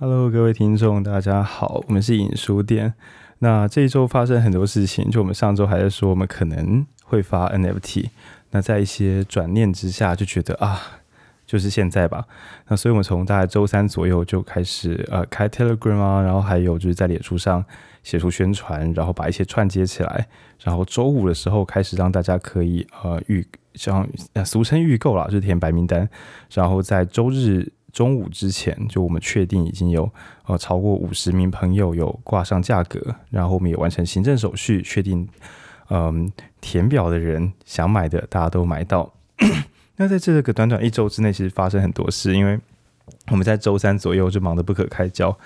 Hello，各位听众，大家好，我们是影书店。那这一周发生很多事情，就我们上周还在说我们可能会发 NFT，那在一些转念之下，就觉得啊，就是现在吧。那所以我们从大概周三左右就开始呃开 Telegram 啊，然后还有就是在脸书上写出宣传，然后把一些串接起来，然后周五的时候开始让大家可以呃预像俗称预购啦，就是填白名单，然后在周日。中午之前，就我们确定已经有呃超过五十名朋友有挂上价格，然后我们也完成行政手续，确定嗯填表的人想买的大家都买到。那在这个短短一周之内，其实发生很多事，因为。我们在周三左右就忙得不可开交。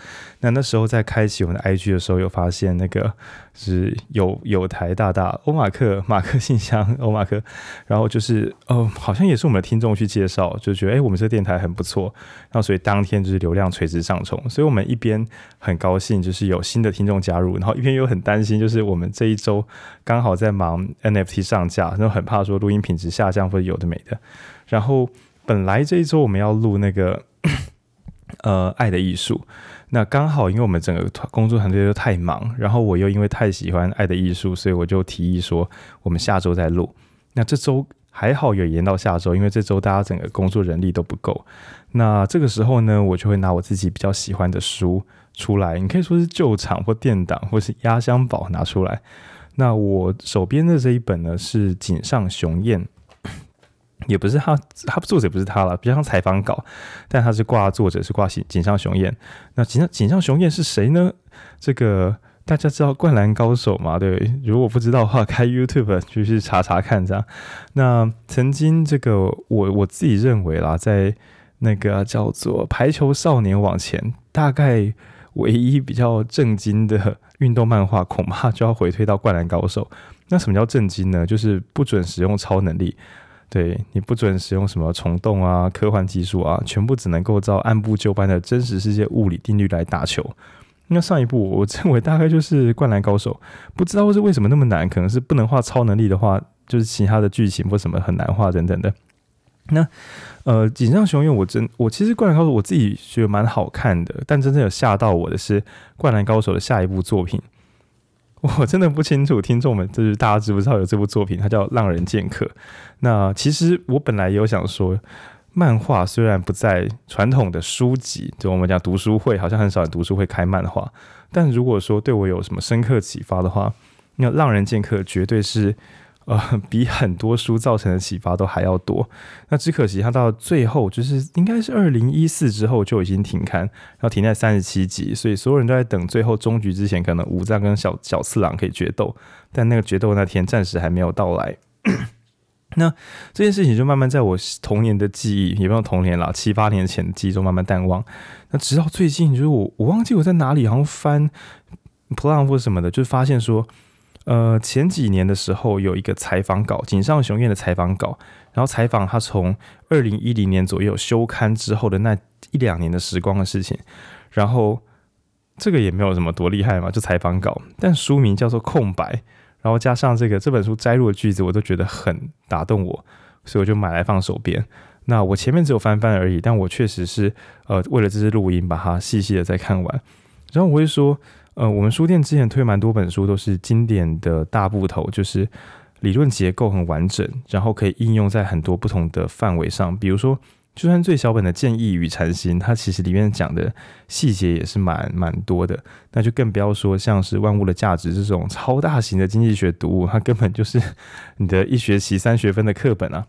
那那时候在开启我们的 IG 的时候，有发现那个是有有台大大欧马克马克信箱欧马克，然后就是哦，好像也是我们的听众去介绍，就觉得哎，我们这个电台很不错。然后所以当天就是流量垂直上冲，所以我们一边很高兴，就是有新的听众加入，然后一边又很担心，就是我们这一周刚好在忙 NFT 上架，然后很怕说录音品质下降或者有的没的。然后本来这一周我们要录那个。呃，爱的艺术。那刚好，因为我们整个团工作团队都太忙，然后我又因为太喜欢爱的艺术，所以我就提议说，我们下周再录。那这周还好有延到下周，因为这周大家整个工作人力都不够。那这个时候呢，我就会拿我自己比较喜欢的书出来，你可以说是旧场或电档或是压箱宝拿出来。那我手边的这一本呢，是井上雄彦。也不是他，他作者不是他了，比较像采访稿，但他是挂作者是挂井上雄彦。那井上井上雄彦是谁呢？这个大家知道《灌篮高手》吗？对，如果不知道的话，开 YouTube 就去查查看这样。那曾经这个我我自己认为啦，在那个叫做《排球少年》往前，大概唯一比较正经的运动漫画，恐怕就要回推到《灌篮高手》。那什么叫正经呢？就是不准使用超能力。对，你不准使用什么虫洞啊、科幻技术啊，全部只能够照按部就班的真实世界物理定律来打球。那上一部我认为大概就是《灌篮高手》，不知道是为什么那么难，可能是不能画超能力的话，就是其他的剧情或什么很难画等等的。那呃，井上雄彦，我真我其实《灌篮高手》我自己觉得蛮好看的，但真正有吓到我的是《灌篮高手》的下一部作品。我真的不清楚，听众们就是大家知不知道有这部作品？它叫《浪人剑客》。那其实我本来也有想说，漫画虽然不在传统的书籍，就我们讲读书会，好像很少人读书会开漫画。但如果说对我有什么深刻启发的话，那《浪人剑客》绝对是。呃，比很多书造成的启发都还要多。那只可惜，它到最后就是应该是二零一四之后就已经停刊，然后停在三十七集，所以所有人都在等最后终局之前，可能武藏跟小小次郎可以决斗，但那个决斗那天暂时还没有到来。那这件事情就慢慢在我童年的记忆，也不用童年了，七八年前的记忆中慢慢淡忘。那直到最近，就是我我忘记我在哪里，好像翻 plan 或什么的，就发现说。呃，前几年的时候有一个采访稿，井上雄彦的采访稿，然后采访他从二零一零年左右休刊之后的那一两年的时光的事情，然后这个也没有什么多厉害嘛，就采访稿，但书名叫做《空白》，然后加上这个这本书摘录的句子，我都觉得很打动我，所以我就买来放手边。那我前面只有翻翻而已，但我确实是呃为了这支录音把它细细的再看完，然后我会说。呃，我们书店之前推蛮多本书，都是经典的大部头，就是理论结构很完整，然后可以应用在很多不同的范围上。比如说，就算最小本的《建议与禅心》，它其实里面讲的细节也是蛮蛮多的。那就更不要说像是《万物的价值》这种超大型的经济学读物，它根本就是你的一学期三学分的课本啊。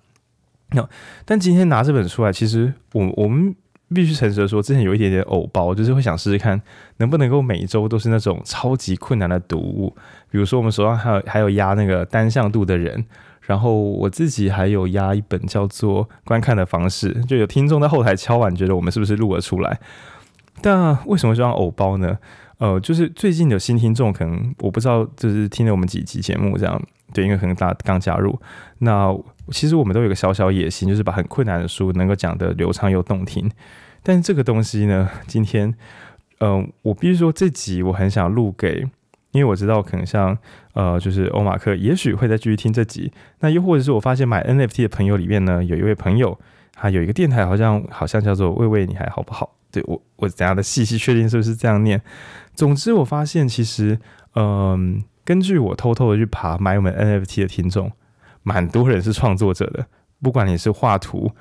那但今天拿这本书来，其实我我们。必须诚实的说，之前有一点点偶包，就是会想试试看能不能够每周都是那种超级困难的读物。比如说，我们手上还有还有压那个单向度的人，然后我自己还有压一本叫做《观看的方式》，就有听众在后台敲碗，觉得我们是不是录了出来？但为什么这样偶包呢？呃，就是最近有新听众，可能我不知道，就是听了我们几集节目这样，对，因为可能大家刚加入。那其实我们都有个小小野心，就是把很困难的书能够讲得流畅又动听。但是这个东西呢，今天，嗯、呃，我必须说这集我很想录给，因为我知道可能像呃，就是欧马克，也许会再继续听这集。那又或者是我发现买 NFT 的朋友里面呢，有一位朋友，他有一个电台，好像好像叫做“喂喂，你还好不好？”对我我等下的细细确定是不是这样念。总之，我发现其实，嗯、根据我偷偷的去爬买我们 NFT 的听众，蛮多人是创作者的。不管你是画图，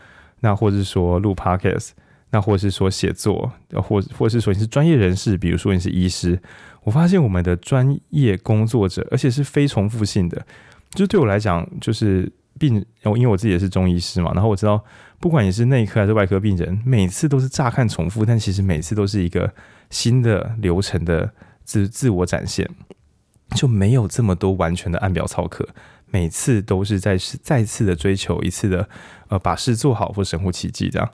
那或者是说录 Podcast，那或者是说写作，或或者是说你是专业人士，比如说你是医师，我发现我们的专业工作者，而且是非重复性的。就对我来讲，就是病，因为我自己也是中医师嘛，然后我知道，不管你是内科还是外科病人，每次都是乍看重复，但其实每次都是一个新的流程的自自我展现，就没有这么多完全的按表操课。每次都是在是再次的追求一次的，呃，把事做好或神乎其技这样，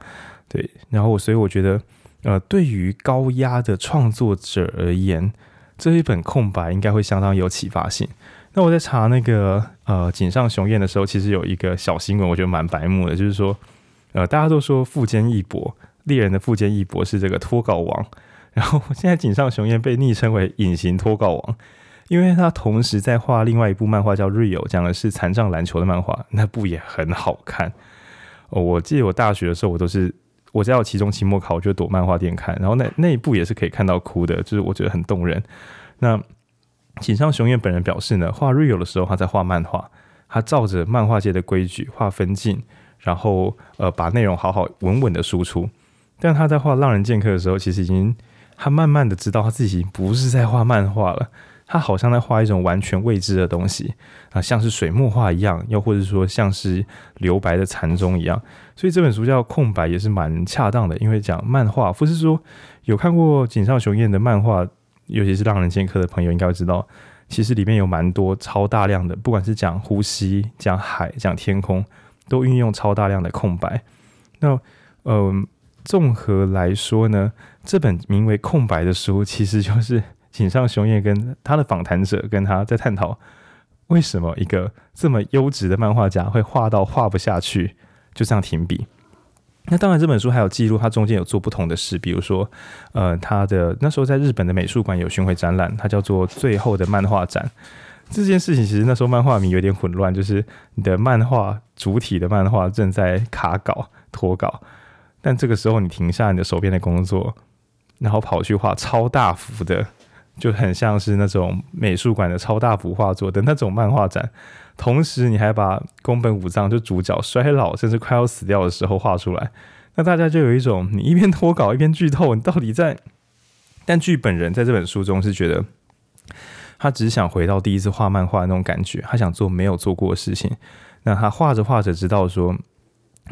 对。然后，所以我觉得，呃，对于高压的创作者而言，这一本空白应该会相当有启发性。那我在查那个呃井上雄彦的时候，其实有一个小新闻，我觉得蛮白目的，就是说，呃，大家都说富坚义博猎人的富坚义博是这个脱稿王，然后现在井上雄彦被昵称为隐形脱稿王。因为他同时在画另外一部漫画叫《Real》，讲的是残障篮球的漫画，那部也很好看。哦，我记得我大学的时候，我都是我在期中、期末考，我就躲漫画店看。然后那那一部也是可以看到哭的，就是我觉得很动人。那井上雄彦本人表示呢，画《Real》的时候，他在画漫画，他照着漫画界的规矩画分镜，然后呃把内容好好稳稳的输出。但他在画《浪人剑客》的时候，其实已经他慢慢的知道他自己不是在画漫画了。他好像在画一种完全未知的东西啊，像是水墨画一样，又或者说像是留白的禅宗一样。所以这本书叫《空白》也是蛮恰当的，因为讲漫画，不是说有看过井上雄彦的漫画，尤其是《浪人剑客》的朋友应该会知道，其实里面有蛮多超大量的，不管是讲呼吸、讲海、讲天空，都运用超大量的空白。那嗯，综合来说呢，这本名为《空白》的书，其实就是。井上雄彦跟他的访谈者跟他在探讨，为什么一个这么优质的漫画家会画到画不下去，就这样停笔。那当然，这本书还有记录他中间有做不同的事，比如说，呃，他的那时候在日本的美术馆有巡回展览，它叫做《最后的漫画展》。这件事情其实那时候漫画迷有点混乱，就是你的漫画主体的漫画正在卡稿脱稿，但这个时候你停下你的手边的工作，然后跑去画超大幅的。就很像是那种美术馆的超大幅画作的那种漫画展，同时你还把宫本武藏就主角衰老甚至快要死掉的时候画出来，那大家就有一种你一边脱稿一边剧透，你到底在？但剧本人在这本书中是觉得，他只想回到第一次画漫画那种感觉，他想做没有做过的事情。那他画着画着，知道说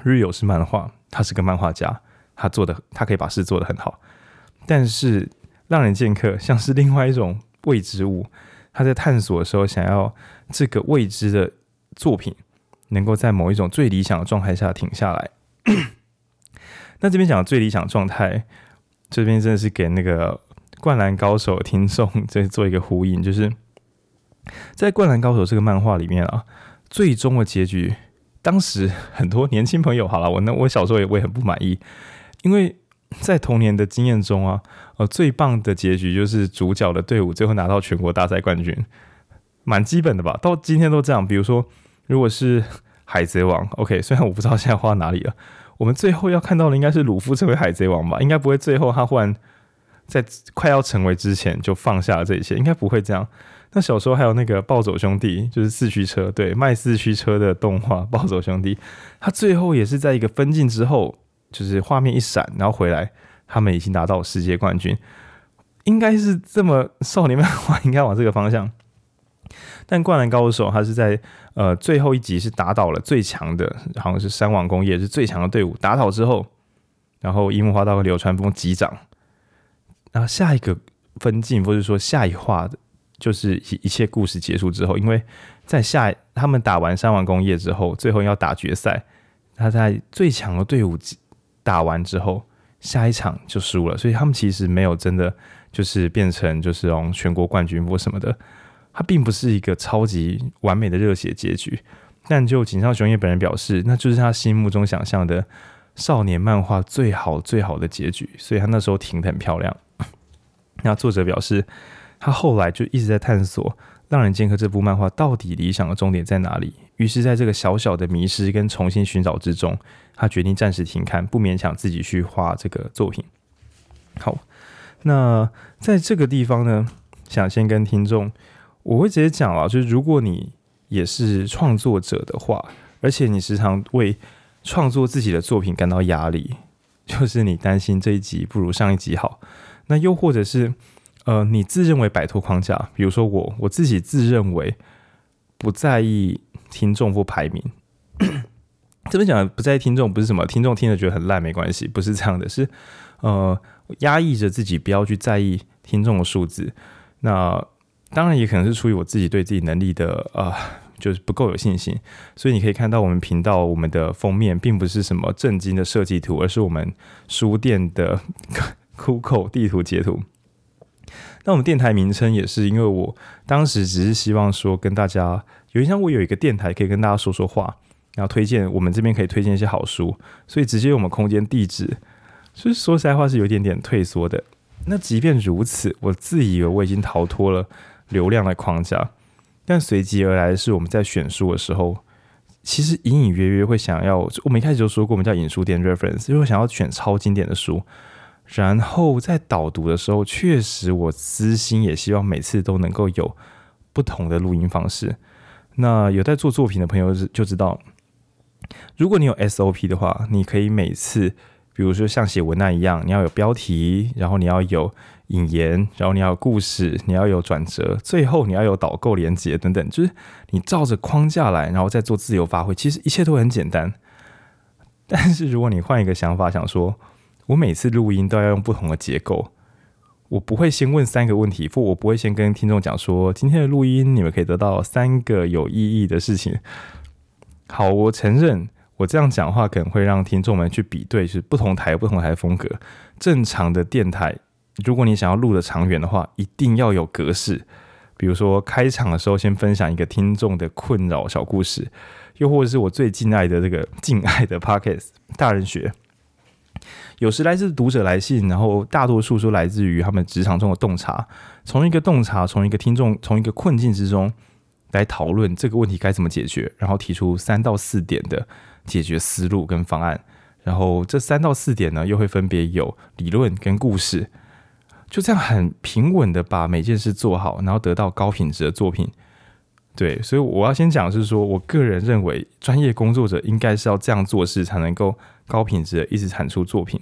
日有是漫画，他是个漫画家，他做的他可以把事做得很好，但是。浪人剑客像是另外一种未知物，他在探索的时候，想要这个未知的作品能够在某一种最理想的状态下停下来。那这边讲的最理想状态，这边真的是给那个《灌篮高手》听众在做一个呼应，就是在《灌篮高手》这个漫画里面啊，最终的结局，当时很多年轻朋友，好了，我那我小时候也会很不满意，因为。在童年的经验中啊，呃，最棒的结局就是主角的队伍最后拿到全国大赛冠军，蛮基本的吧？到今天都这样。比如说，如果是海贼王，OK，虽然我不知道现在画哪里了，我们最后要看到的应该是鲁夫成为海贼王吧？应该不会最后他忽然在快要成为之前就放下了这一切，应该不会这样。那小时候还有那个暴走兄弟，就是四驱车，对，卖四驱车的动画 暴走兄弟，他最后也是在一个分镜之后。就是画面一闪，然后回来，他们已经拿到世界冠军，应该是这么少年漫画应该往这个方向。但灌篮高手他是在呃最后一集是打倒了最强的，好像是山王工业是最强的队伍，打倒之后，然后樱木花道和流川枫击掌，然后下一个分镜或者说下一话，就是一一切故事结束之后，因为在下他们打完山王工业之后，最后要打决赛，他在最强的队伍。打完之后，下一场就输了，所以他们其实没有真的就是变成就是这种全国冠军或什么的，它并不是一个超级完美的热血结局。但就井上雄彦本人表示，那就是他心目中想象的少年漫画最好最好的结局，所以他那时候停得很漂亮。那作者表示，他后来就一直在探索。《浪人剑客》这部漫画到底理想的终点在哪里？于是，在这个小小的迷失跟重新寻找之中，他决定暂时停刊，不勉强自己去画这个作品。好，那在这个地方呢，想先跟听众，我会直接讲了，就是如果你也是创作者的话，而且你时常为创作自己的作品感到压力，就是你担心这一集不如上一集好，那又或者是呃，你自认为摆脱框架，比如说我我自己自认为不在意听众或排名。这边讲的不在意听众，不是什么听众听了觉得很烂没关系，不是这样的，是呃压抑着自己不要去在意听众的数字。那当然也可能是出于我自己对自己能力的啊、呃，就是不够有信心。所以你可以看到我们频道我们的封面并不是什么正经的设计图，而是我们书店的 Coco 地图截图。那我们电台名称也是因为我当时只是希望说跟大家，有一像我有一个电台可以跟大家说说话。然后推荐我们这边可以推荐一些好书，所以直接用我们空间地址，所以说实在话是有点点退缩的。那即便如此，我自以为我已经逃脱了流量的框架，但随即而来的是我们在选书的时候，其实隐隐约约会想要，我们一开始就说过，我们叫引书店 reference，就是想要选超经典的书。然后在导读的时候，确实我私心也希望每次都能够有不同的录音方式。那有在做作品的朋友就知道。如果你有 SOP 的话，你可以每次，比如说像写文案一样，你要有标题，然后你要有引言，然后你要有故事，你要有转折，最后你要有导购连接等等，就是你照着框架来，然后再做自由发挥。其实一切都很简单。但是如果你换一个想法，想说我每次录音都要用不同的结构，我不会先问三个问题，或我不会先跟听众讲说今天的录音你们可以得到三个有意义的事情。好，我承认我这样讲话可能会让听众们去比对，是不同台不同台风格。正常的电台，如果你想要录的长远的话，一定要有格式。比如说开场的时候，先分享一个听众的困扰小故事，又或者是我最敬爱的这个敬爱的 Podcast 大人学。有时来自读者来信，然后大多数都来自于他们职场中的洞察。从一个洞察，从一个听众，从一个困境之中。来讨论这个问题该怎么解决，然后提出三到四点的解决思路跟方案，然后这三到四点呢，又会分别有理论跟故事，就这样很平稳的把每件事做好，然后得到高品质的作品。对，所以我要先讲的是说，我个人认为专业工作者应该是要这样做事，才能够高品质的一直产出作品。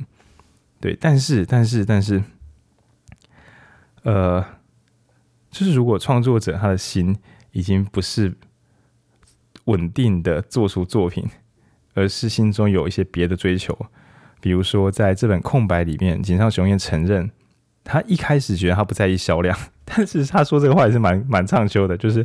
对，但是但是但是，呃，就是如果创作者他的心。已经不是稳定的做出作品，而是心中有一些别的追求。比如说，在这本空白里面，井上雄彦承认，他一开始觉得他不在意销量，但是他说这个话也是蛮蛮畅销的，就是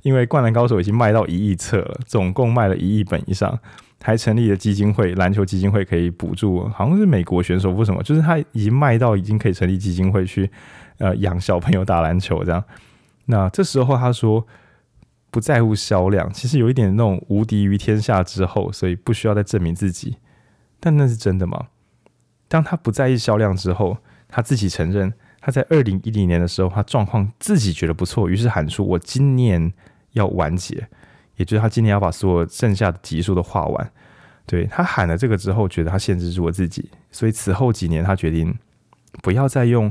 因为《灌篮高手》已经卖到一亿册了，总共卖了一亿本以上，还成立了基金会，篮球基金会可以补助，好像是美国选手或什么，就是他已经卖到已经可以成立基金会去呃养小朋友打篮球这样。那这时候他说。不在乎销量，其实有一点那种无敌于天下之后，所以不需要再证明自己。但那是真的吗？当他不在意销量之后，他自己承认他在二零一零年的时候，他状况自己觉得不错，于是喊出：“我今年要完结，也就是他今年要把所有剩下的集数都画完。对”他喊了这个之后，觉得他限制住了自己，所以此后几年他决定不要再用。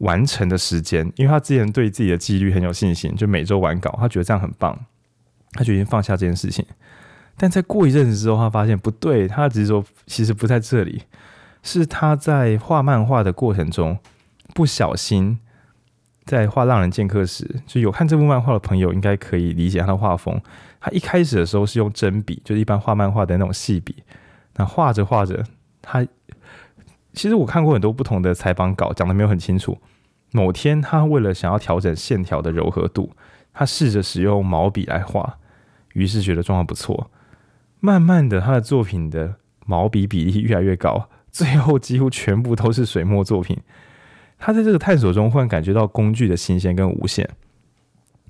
完成的时间，因为他之前对自己的纪律很有信心，就每周完稿，他觉得这样很棒，他决定放下这件事情。但在过一阵子之后，他发现不对，他只是说其实不在这里，是他在画漫画的过程中不小心在画《浪人剑客》时，就有看这部漫画的朋友应该可以理解他的画风。他一开始的时候是用针笔，就是一般画漫画的那种细笔，那画着画着，他。其实我看过很多不同的采访稿，讲得没有很清楚。某天，他为了想要调整线条的柔和度，他试着使用毛笔来画，于是觉得状况不错。慢慢的，他的作品的毛笔比例越来越高，最后几乎全部都是水墨作品。他在这个探索中，忽然感觉到工具的新鲜跟无限。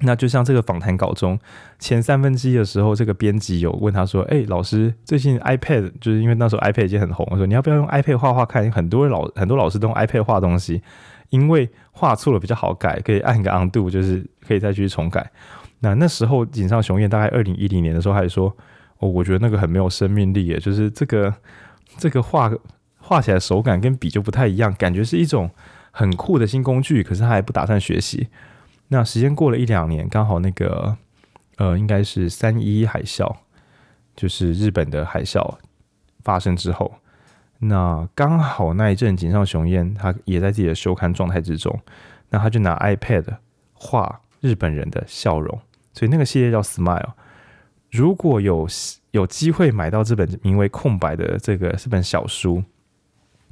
那就像这个访谈稿中前三分之一的时候，这个编辑有问他说：“哎、老师，最近 iPad 就是因为那时候 iPad 已经很红，我说你要不要用 iPad 画画看？很多老很多老师都用 iPad 画东西，因为画错了比较好改，可以按个 undo，就是可以再继续重改。那那时候井上雄彦大概二零一零年的时候，还说：哦，我觉得那个很没有生命力，就是这个这个画画起来手感跟笔就不太一样，感觉是一种很酷的新工具，可是他还不打算学习。那时间过了一两年，刚好那个呃，应该是三一海啸，就是日本的海啸发生之后，那刚好那一阵井上雄彦他也在自己的休刊状态之中，那他就拿 iPad 画日本人的笑容，所以那个系列叫 Smile。如果有有机会买到这本名为《空白》的这个这本小书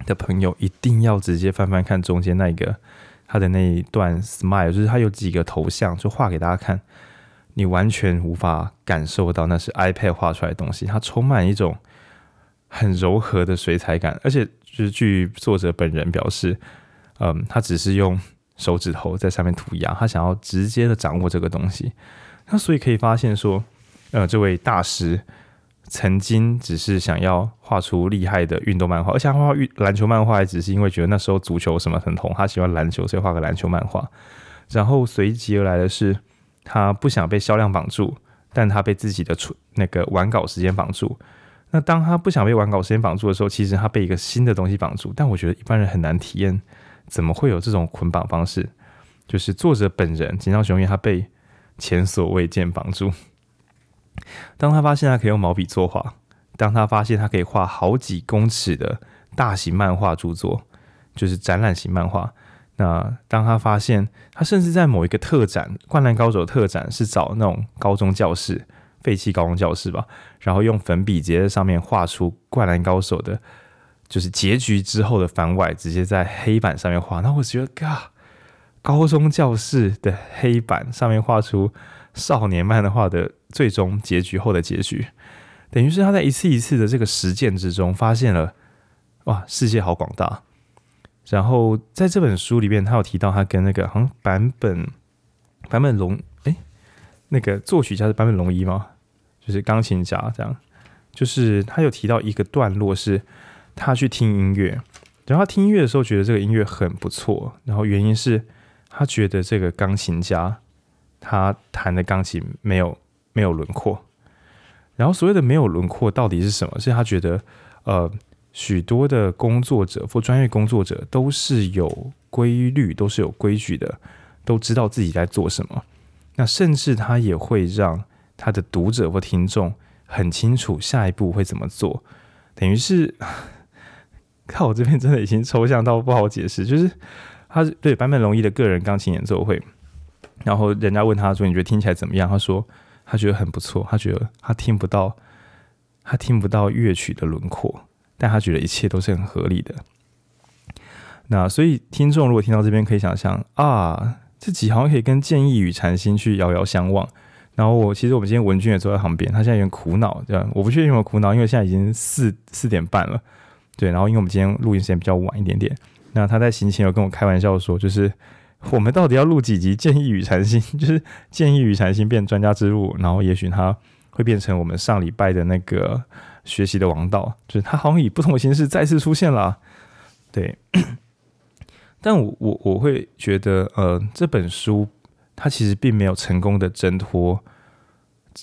的朋友，一定要直接翻翻看中间那个。他的那一段 smile，就是他有几个头像，就画给大家看，你完全无法感受到那是 iPad 画出来的东西，它充满一种很柔和的水彩感，而且就是据作者本人表示，嗯，他只是用手指头在上面涂鸦，他想要直接的掌握这个东西，那所以可以发现说，呃，这位大师。曾经只是想要画出厉害的运动漫画，而且他画篮球漫画，也只是因为觉得那时候足球什么很红，他喜欢篮球，所以画个篮球漫画。然后随即而来的是，他不想被销量绑住，但他被自己的出那个完稿时间绑住。那当他不想被完稿时间绑住的时候，其实他被一个新的东西绑住。但我觉得一般人很难体验，怎么会有这种捆绑方式？就是作者本人井上雄彦，他被前所未见绑住。当他发现他可以用毛笔作画，当他发现他可以画好几公尺的大型漫画著作，就是展览型漫画。那当他发现他甚至在某一个特展《灌篮高手》特展是找那种高中教室废弃高中教室吧，然后用粉笔直接在上面画出《灌篮高手》的，就是结局之后的番外，直接在黑板上面画。那我觉得，嘎，高中教室的黑板上面画出少年漫画的。最终结局后的结局，等于是他在一次一次的这个实践之中，发现了哇，世界好广大。然后在这本书里面，他有提到他跟那个好像坂本坂本龙哎，那个作曲家是坂本龙一吗？就是钢琴家这样。就是他有提到一个段落，是他去听音乐，然后他听音乐的时候觉得这个音乐很不错，然后原因是他觉得这个钢琴家他弹的钢琴没有。没有轮廓，然后所谓的没有轮廓到底是什么？是他觉得，呃，许多的工作者或专业工作者都是有规律，都是有规矩的，都知道自己在做什么。那甚至他也会让他的读者或听众很清楚下一步会怎么做。等于是，看我这边真的已经抽象到不好解释。就是他对坂本龙一的个人钢琴演奏会，然后人家问他说：“你觉得听起来怎么样？”他说。他觉得很不错，他觉得他听不到，他听不到乐曲的轮廓，但他觉得一切都是很合理的。那所以听众如果听到这边，可以想象啊，这集好像可以跟建议与禅心去遥遥相望。然后我其实我们今天文君也坐在旁边，他现在有点苦恼，这样我不确定有没有苦恼，因为现在已经四四点半了，对。然后因为我们今天录音时间比较晚一点点，那他在行前有跟我开玩笑说，就是。我们到底要录几集《建议与禅心》？就是《建议与禅心》变专家之路，然后也许它会变成我们上礼拜的那个学习的王道，就是它好像以不同的形式再次出现了。对，但我我我会觉得，呃，这本书它其实并没有成功的挣脱，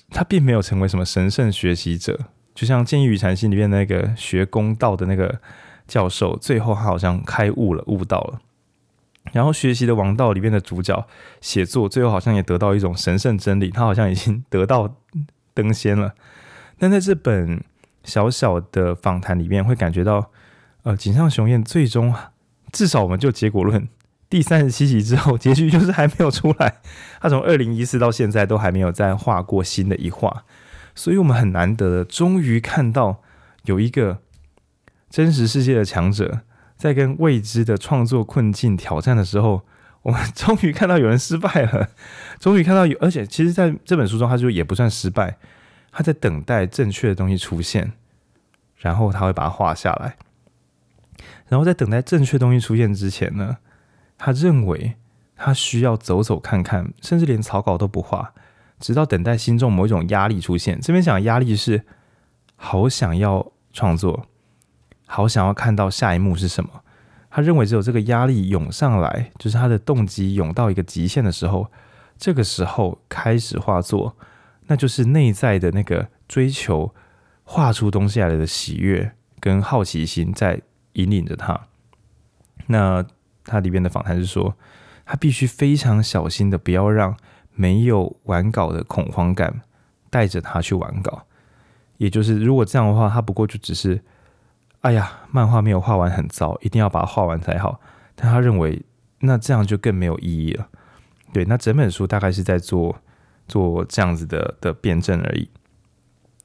它并没有成为什么神圣学习者，就像《建议与禅心》里面那个学公道的那个教授，最后他好像开悟了，悟到了。然后学习的王道里面的主角写作，最后好像也得到一种神圣真理，他好像已经得到登仙了。但在这本小小的访谈里面，会感觉到，呃，井上雄彦最终至少我们就结果论，第三十七集之后，结局就是还没有出来。他从 二零一四到现在都还没有再画过新的一画，所以我们很难得的终于看到有一个真实世界的强者。在跟未知的创作困境挑战的时候，我们终于看到有人失败了，终于看到有，而且其实在这本书中，他就也不算失败，他在等待正确的东西出现，然后他会把它画下来，然后在等待正确东西出现之前呢，他认为他需要走走看看，甚至连草稿都不画，直到等待心中某一种压力出现。这边讲的压力是好想要创作。好想要看到下一幕是什么？他认为只有这个压力涌上来，就是他的动机涌到一个极限的时候，这个时候开始画作，那就是内在的那个追求画出东西来的喜悦跟好奇心在引领着他。那他里边的访谈是说，他必须非常小心的，不要让没有完稿的恐慌感带着他去完稿。也就是，如果这样的话，他不过就只是，哎呀，漫画没有画完很糟，一定要把它画完才好。但他认为，那这样就更没有意义了。对，那整本书大概是在做做这样子的的辩证而已。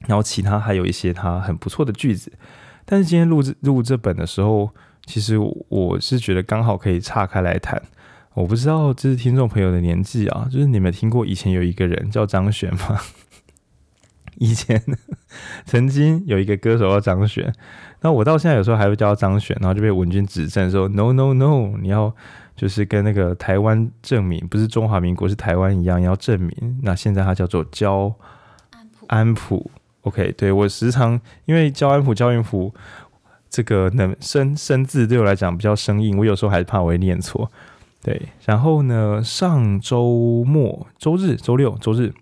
然后其他还有一些他很不错的句子，但是今天录制录这本的时候，其实我是觉得刚好可以岔开来谈。我不知道这是听众朋友的年纪啊，就是你们听过以前有一个人叫张悬吗？以前 曾经有一个歌手叫张悬，那我到现在有时候还会叫他张悬，然后就被文军指正说 no no no，你要就是跟那个台湾证明，不是中华民国是台湾一样，要证明。那现在他叫做焦安普。OK，对，我时常因为焦安普、焦云普这个能生生字对我来讲比较生硬，我有时候还是怕我会念错。对，然后呢，上周末、周日、周六、周日，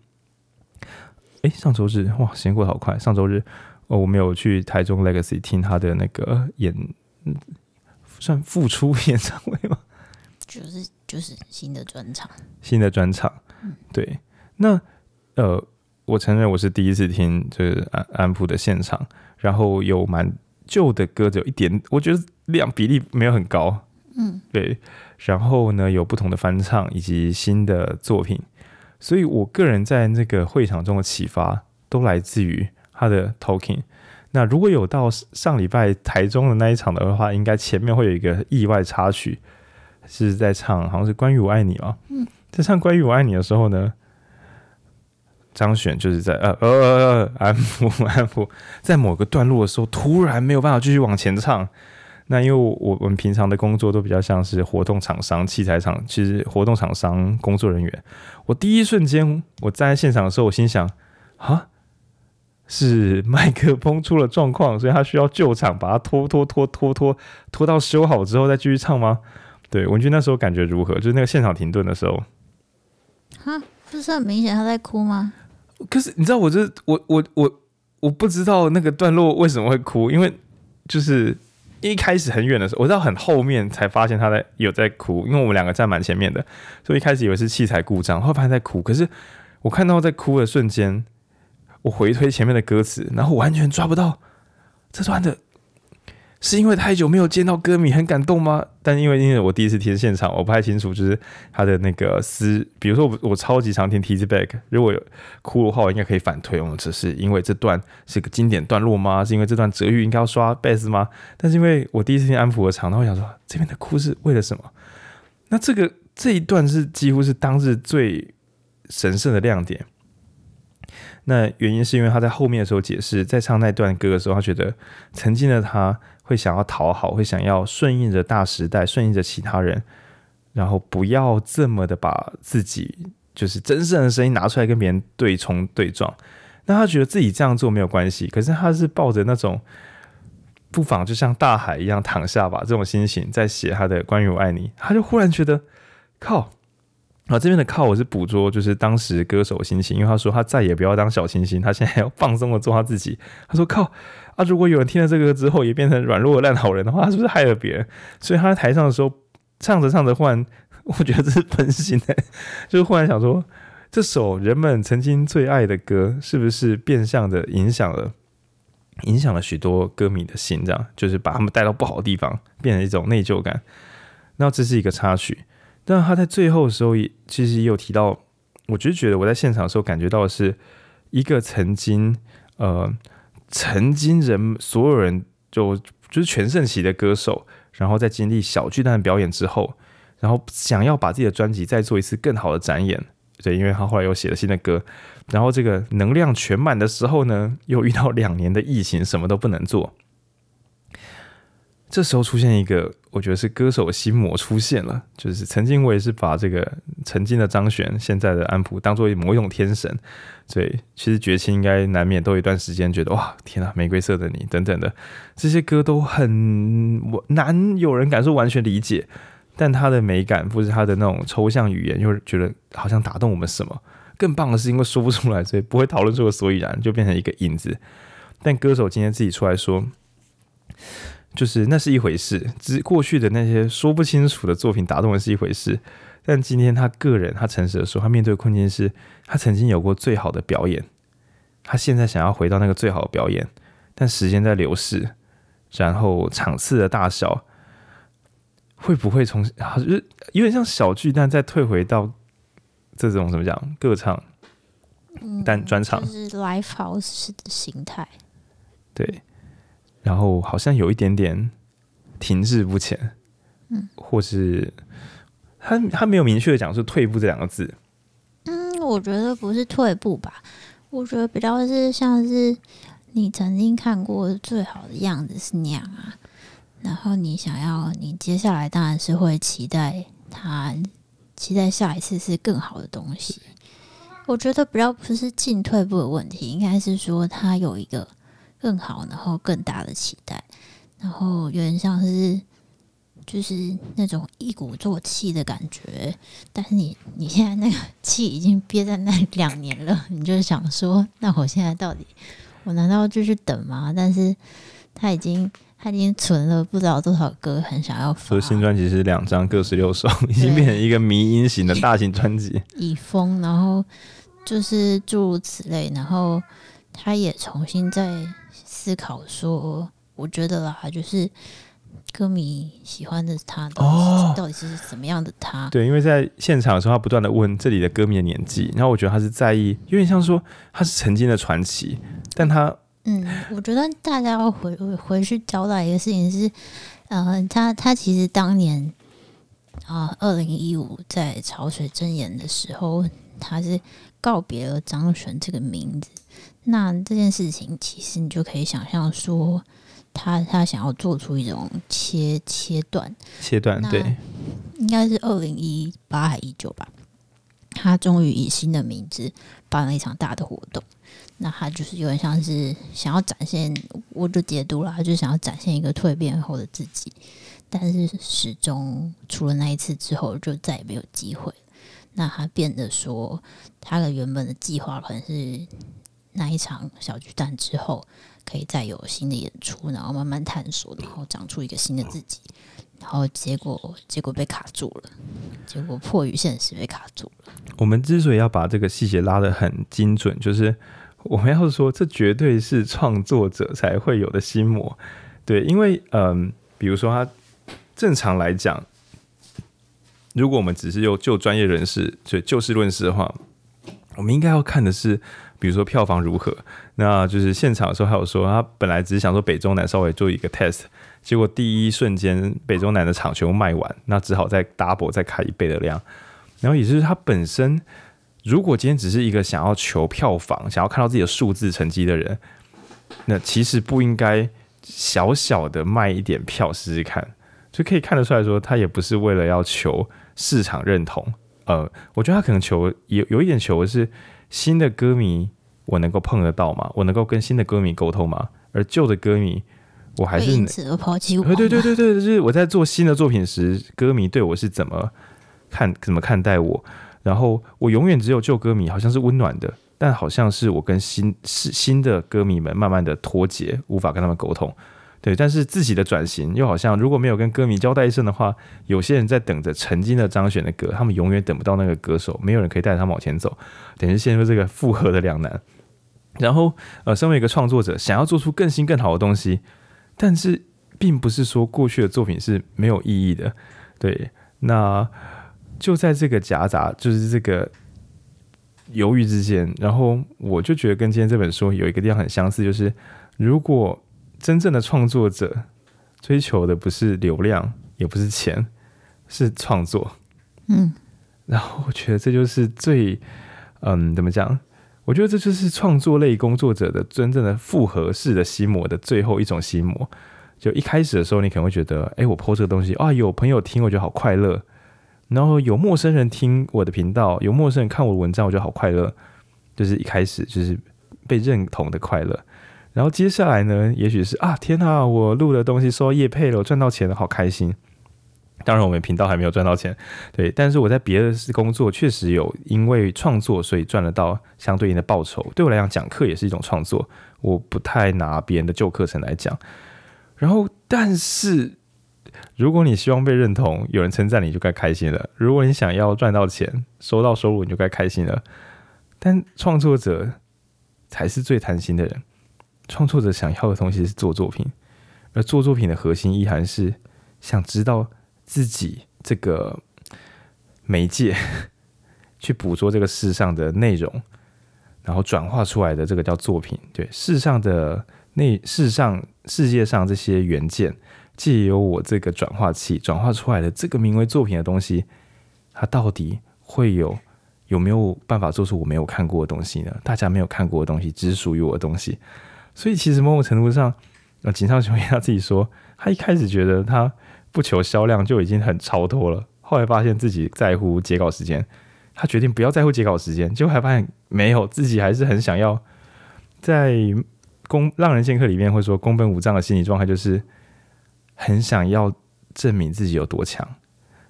哎，上周日哇，时间过得好快。上周日哦，我没有去台中 Legacy 听他的那个演，算复出 演唱会吗？就是就是新的专场，新的专场。对，那呃。我承认我是第一次听就是安安普的现场，然后有蛮旧的歌，只有一点，我觉得量比例没有很高，嗯，对。然后呢，有不同的翻唱以及新的作品，所以我个人在那个会场中的启发都来自于他的 talking。那如果有到上礼拜台中的那一场的话，应该前面会有一个意外插曲，是在唱好像是关于我爱你啊，嗯，在唱关于我爱你的时候呢。张悬就是在呃呃呃安溥 安溥在某个段落的时候，突然没有办法继续往前唱。那因为我我们平常的工作都比较像是活动厂商、器材厂，其实活动厂商工作人员。我第一瞬间我站在现场的时候，我心想啊，是麦克风出了状况，所以他需要救场，把它拖拖拖拖拖拖到修好之后再继续唱吗？对，文君那时候感觉如何？就是那个现场停顿的时候，哈，不是很明显他在哭吗？可是你知道我这我我我我不知道那个段落为什么会哭，因为就是一开始很远的时候，我到很后面才发现他在有在哭，因为我们两个站蛮前面的，所以一开始以为是器材故障，后来发现在哭。可是我看到在哭的瞬间，我回推前面的歌词，然后完全抓不到这段的。是因为太久没有见到歌迷很感动吗？但因为因为我第一次听现场，我不太清楚，就是他的那个思，比如说我我超级常听 Tizzy Bac，如果有哭的话，我应该可以反推，我们只是因为这段是个经典段落吗？是因为这段泽玉应该要刷贝斯吗？但是因为我第一次听安溥的场，然后想说这边的哭是为了什么？那这个这一段是几乎是当日最神圣的亮点。那原因是因为他在后面的时候解释，在唱那段歌的时候，他觉得曾经的他会想要讨好，会想要顺应着大时代，顺应着其他人，然后不要这么的把自己就是真正的声音拿出来跟别人对冲对撞。那他觉得自己这样做没有关系，可是他是抱着那种不妨就像大海一样躺下吧这种心情在写他的关于我爱你，他就忽然觉得靠。啊，这边的靠我是捕捉，就是当时歌手心情，因为他说他再也不要当小清新，他现在要放松的做他自己。他说靠啊，如果有人听了这个之后也变成软弱烂好人的话，是不是害了别人？所以他在台上的时候唱着唱着，忽然 我觉得这是本心的，就是忽然想说，这首人们曾经最爱的歌，是不是变相的影响了影响了许多歌迷的心？这样就是把他们带到不好的地方，变成一种内疚感。那这是一个插曲。但他在最后的时候也其实也有提到，我就觉得我在现场的时候感觉到的是一个曾经呃曾经人所有人就就是全盛期的歌手，然后在经历小巨蛋的表演之后，然后想要把自己的专辑再做一次更好的展演，对，因为他后来又写了新的歌，然后这个能量全满的时候呢，又遇到两年的疫情，什么都不能做。这时候出现一个，我觉得是歌手心魔出现了。就是曾经我也是把这个曾经的张悬、现在的安溥当做某一种天神，所以其实绝情应该难免都有一段时间觉得哇，天啊，玫瑰色的你等等的这些歌都很难有人敢说完全理解，但他的美感或是他的那种抽象语言，又觉得好像打动我们什么。更棒的是，因为说不出来，所以不会讨论出个所以然，就变成一个影子。但歌手今天自己出来说。就是那是一回事，只过去的那些说不清楚的作品打动的是一回事，但今天他个人，他诚实的说，他面对困境是，他曾经有过最好的表演，他现在想要回到那个最好的表演，但时间在流逝，然后场次的大小会不会从好像有点像小巨蛋再退回到这种怎么讲歌唱，但专场、嗯、就是 live house 的形态，对。然后好像有一点点停滞不前，嗯，或是他他没有明确的讲是退步这两个字。嗯，我觉得不是退步吧，我觉得比较是像是你曾经看过最好的样子是那样啊，然后你想要你接下来当然是会期待他期待下一次是更好的东西。我觉得比较不是进退步的问题，应该是说他有一个。更好，然后更大的期待，然后有点像是就是那种一鼓作气的感觉。但是你你现在那个气已经憋在那两年了，你就想说，那我现在到底我难道就去等吗？但是他已经他已经存了不知道多少歌，很想要发。所以新专辑是两张各十六首，已经变成一个迷音型的大型专辑。已封，然后就是诸如此类，然后他也重新在。思考说，我觉得啦，就是歌迷喜欢的他哦，到底是什么样的他？对，因为在现场的时候，他不断的问这里的歌迷的年纪，然后我觉得他是在意，有点像说他是曾经的传奇，但他，嗯，我觉得大家要回回去交代一个事情是，呃，他他其实当年啊，二零一五在潮水针演的时候，他是告别了张悬这个名字。那这件事情，其实你就可以想象说，他他想要做出一种切切断，切断，对，应该是二零一八还一九吧。他终于以新的名字办了一场大的活动，那他就是有点像是想要展现，我就解读了，他就想要展现一个蜕变后的自己，但是始终除了那一次之后，就再也没有机会。那他变得说，他的原本的计划可能是。那一场小巨蛋之后，可以再有新的演出，然后慢慢探索，然后长出一个新的自己。然后结果结果被卡住了，结果迫于现实被卡住了。我们之所以要把这个细节拉得很精准，就是我们要说，这绝对是创作者才会有的心魔。对，因为嗯，比如说他正常来讲，如果我们只是用就专业人士就就事论事的话，我们应该要看的是。比如说票房如何，那就是现场的时候还有说，他本来只是想说北中南稍微做一个 test，结果第一瞬间北中南的场全部卖完，那只好再 double 再开一倍的量。然后也就是他本身，如果今天只是一个想要求票房、想要看到自己的数字成绩的人，那其实不应该小小的卖一点票试试看，就可以看得出来说，他也不是为了要求市场认同。呃，我觉得他可能求有有一点求的是。新的歌迷，我能够碰得到吗？我能够跟新的歌迷沟通吗？而旧的歌迷，我还是因此而抛弃我。对对对对对，就是我在做新的作品时，歌迷对我是怎么看、怎么看待我？然后我永远只有旧歌迷，好像是温暖的，但好像是我跟新是新的歌迷们慢慢的脱节，无法跟他们沟通。对，但是自己的转型又好像如果没有跟歌迷交代一声的话，有些人在等着曾经的张悬的歌，他们永远等不到那个歌手，没有人可以带着他们往前走，等于陷入这个复合的两难。然后，呃，身为一个创作者，想要做出更新更好的东西，但是并不是说过去的作品是没有意义的。对，那就在这个夹杂，就是这个犹豫之间，然后我就觉得跟今天这本书有一个地方很相似，就是如果。真正的创作者追求的不是流量，也不是钱，是创作。嗯，然后我觉得这就是最，嗯，怎么讲？我觉得这就是创作类工作者的真正的复合式的心魔的最后一种心魔。就一开始的时候，你可能会觉得，哎，我 po 这个东西啊，有朋友听，我觉得好快乐。然后有陌生人听我的频道，有陌生人看我的文章，我觉得好快乐。就是一开始就是被认同的快乐。然后接下来呢，也许是啊，天哪，我录的东西收到业配了，我赚到钱了，好开心。当然，我们频道还没有赚到钱，对。但是我在别的工作确实有因为创作，所以赚得到相对应的报酬。对我来讲，讲课也是一种创作。我不太拿别人的旧课程来讲。然后，但是如果你希望被认同，有人称赞你就该开心了；如果你想要赚到钱，收到收入，你就该开心了。但创作者才是最贪心的人。创作者想要的东西是做作品，而做作品的核心意涵是想知道自己这个媒介 去捕捉这个世上的内容，然后转化出来的这个叫作品。对，世上的内世上世界上这些元件，借由我这个转化器转化出来的这个名为作品的东西，它到底会有有没有办法做出我没有看过的东西呢？大家没有看过的东西，只属于我的东西。所以其实某种程度上，呃，井上雄彦他自己说，他一开始觉得他不求销量就已经很超脱了，后来发现自己在乎截稿时间，他决定不要在乎截稿时间，结果还发现没有，自己还是很想要在宫浪人剑客里面会说宫本武藏的心理状态就是很想要证明自己有多强，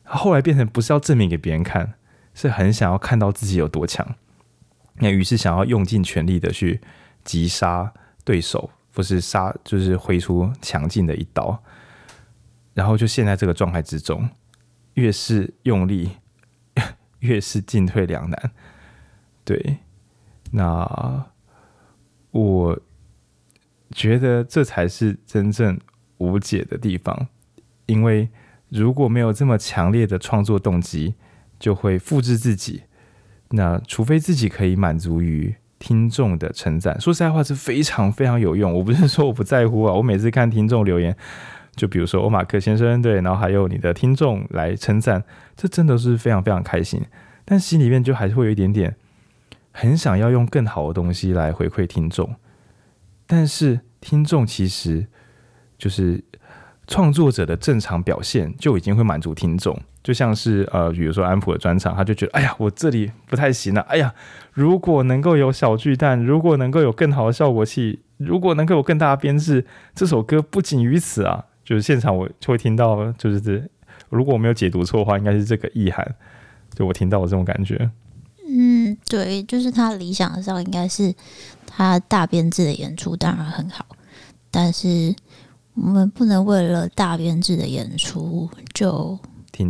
后来变成不是要证明给别人看，是很想要看到自己有多强，那于是想要用尽全力的去击杀。对手不是杀，就是挥出强劲的一刀，然后就陷在这个状态之中，越是用力，越是进退两难。对，那我觉得这才是真正无解的地方，因为如果没有这么强烈的创作动机，就会复制自己。那除非自己可以满足于。听众的称赞，说实在话是非常非常有用。我不是说我不在乎啊，我每次看听众留言，就比如说欧马克先生对，然后还有你的听众来称赞，这真的是非常非常开心。但心里面就还是会有一点点很想要用更好的东西来回馈听众，但是听众其实就是创作者的正常表现就已经会满足听众。就像是呃，比如说安普的专场，他就觉得，哎呀，我这里不太行了，啊，哎呀，如果能够有小巨蛋，如果能够有更好的效果器，如果能够有更大的编制，这首歌不仅于此啊，就是现场我就会听到，就是这，如果我没有解读错的话，应该是这个意涵，就我听到了这种感觉。嗯，对，就是他理想上应该是他大编制的演出当然很好，但是我们不能为了大编制的演出就。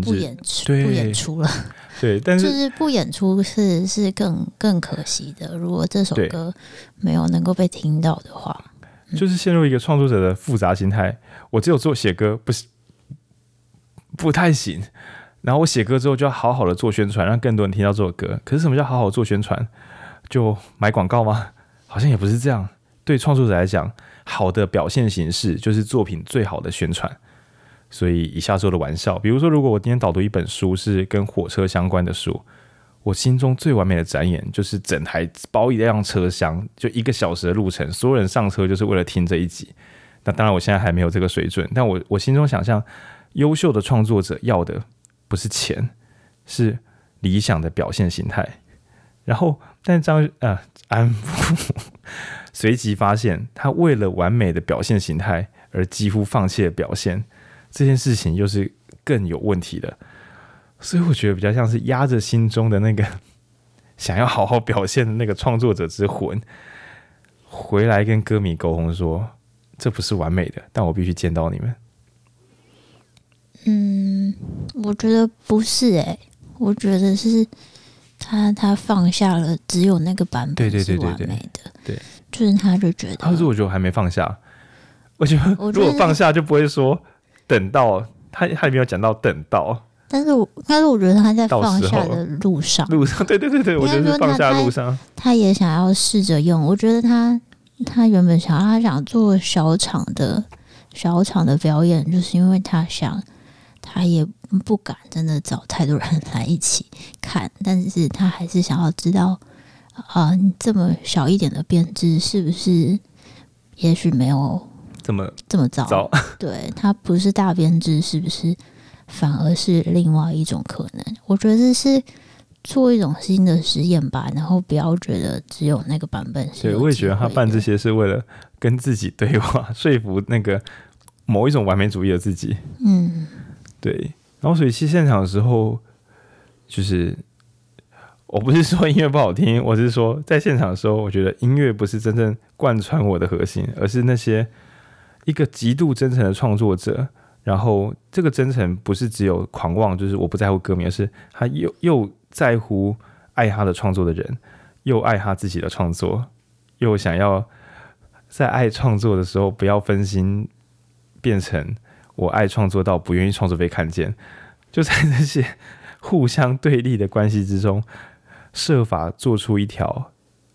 不演出，不演出了。对，但是就是不演出是是更更可惜的。如果这首歌没有能够被听到的话，就是陷入一个创作者的复杂心态。我只有做写歌，不是不太行。然后我写歌之后就要好好的做宣传，让更多人听到这首歌。可是什么叫好好做宣传？就买广告吗？好像也不是这样。对创作者来讲，好的表现形式就是作品最好的宣传。所以以下说的玩笑，比如说，如果我今天导读一本书是跟火车相关的书，我心中最完美的展演就是整台包一辆车厢，就一个小时的路程，所有人上车就是为了听这一集。那当然，我现在还没有这个水准，但我我心中想象，优秀的创作者要的不是钱，是理想的表现形态。然后，但张呃安 随即发现，他为了完美的表现形态而几乎放弃了表现。这件事情又是更有问题的，所以我觉得比较像是压着心中的那个 想要好好表现的那个创作者之魂，回来跟歌迷沟通说，这不是完美的，但我必须见到你们。嗯，我觉得不是诶，我觉得是他他放下了，只有那个版本是完美的，对，对，对，对，对，对，就是他就觉得，他说我觉得我还没放下，我觉得如果放下就不会说。等到他，他也没有讲到等到，但是我，但是我觉得他在放下的路上，路上，对对对对，我觉得是放下路上他也想要试着用。我觉得他，他原本想要他想做小场的小场的表演，就是因为他想，他也不敢真的找太多人来一起看，但是他还是想要知道，啊、呃，这么小一点的编制是不是，也许没有。这么这么糟，对，它不是大编制，是不是？反而是另外一种可能。我觉得是做一种新的实验吧，然后不要觉得只有那个版本是。对，我也觉得他办这些是为了跟自己对话，说服那个某一种完美主义的自己。嗯，对。然后，所以去现场的时候，就是我不是说音乐不好听，我是说在现场的时候，我觉得音乐不是真正贯穿我的核心，而是那些。一个极度真诚的创作者，然后这个真诚不是只有狂妄，就是我不在乎歌迷，而是他又又在乎爱他的创作的人，又爱他自己的创作，又想要在爱创作的时候不要分心，变成我爱创作到不愿意创作被看见，就在这些互相对立的关系之中，设法做出一条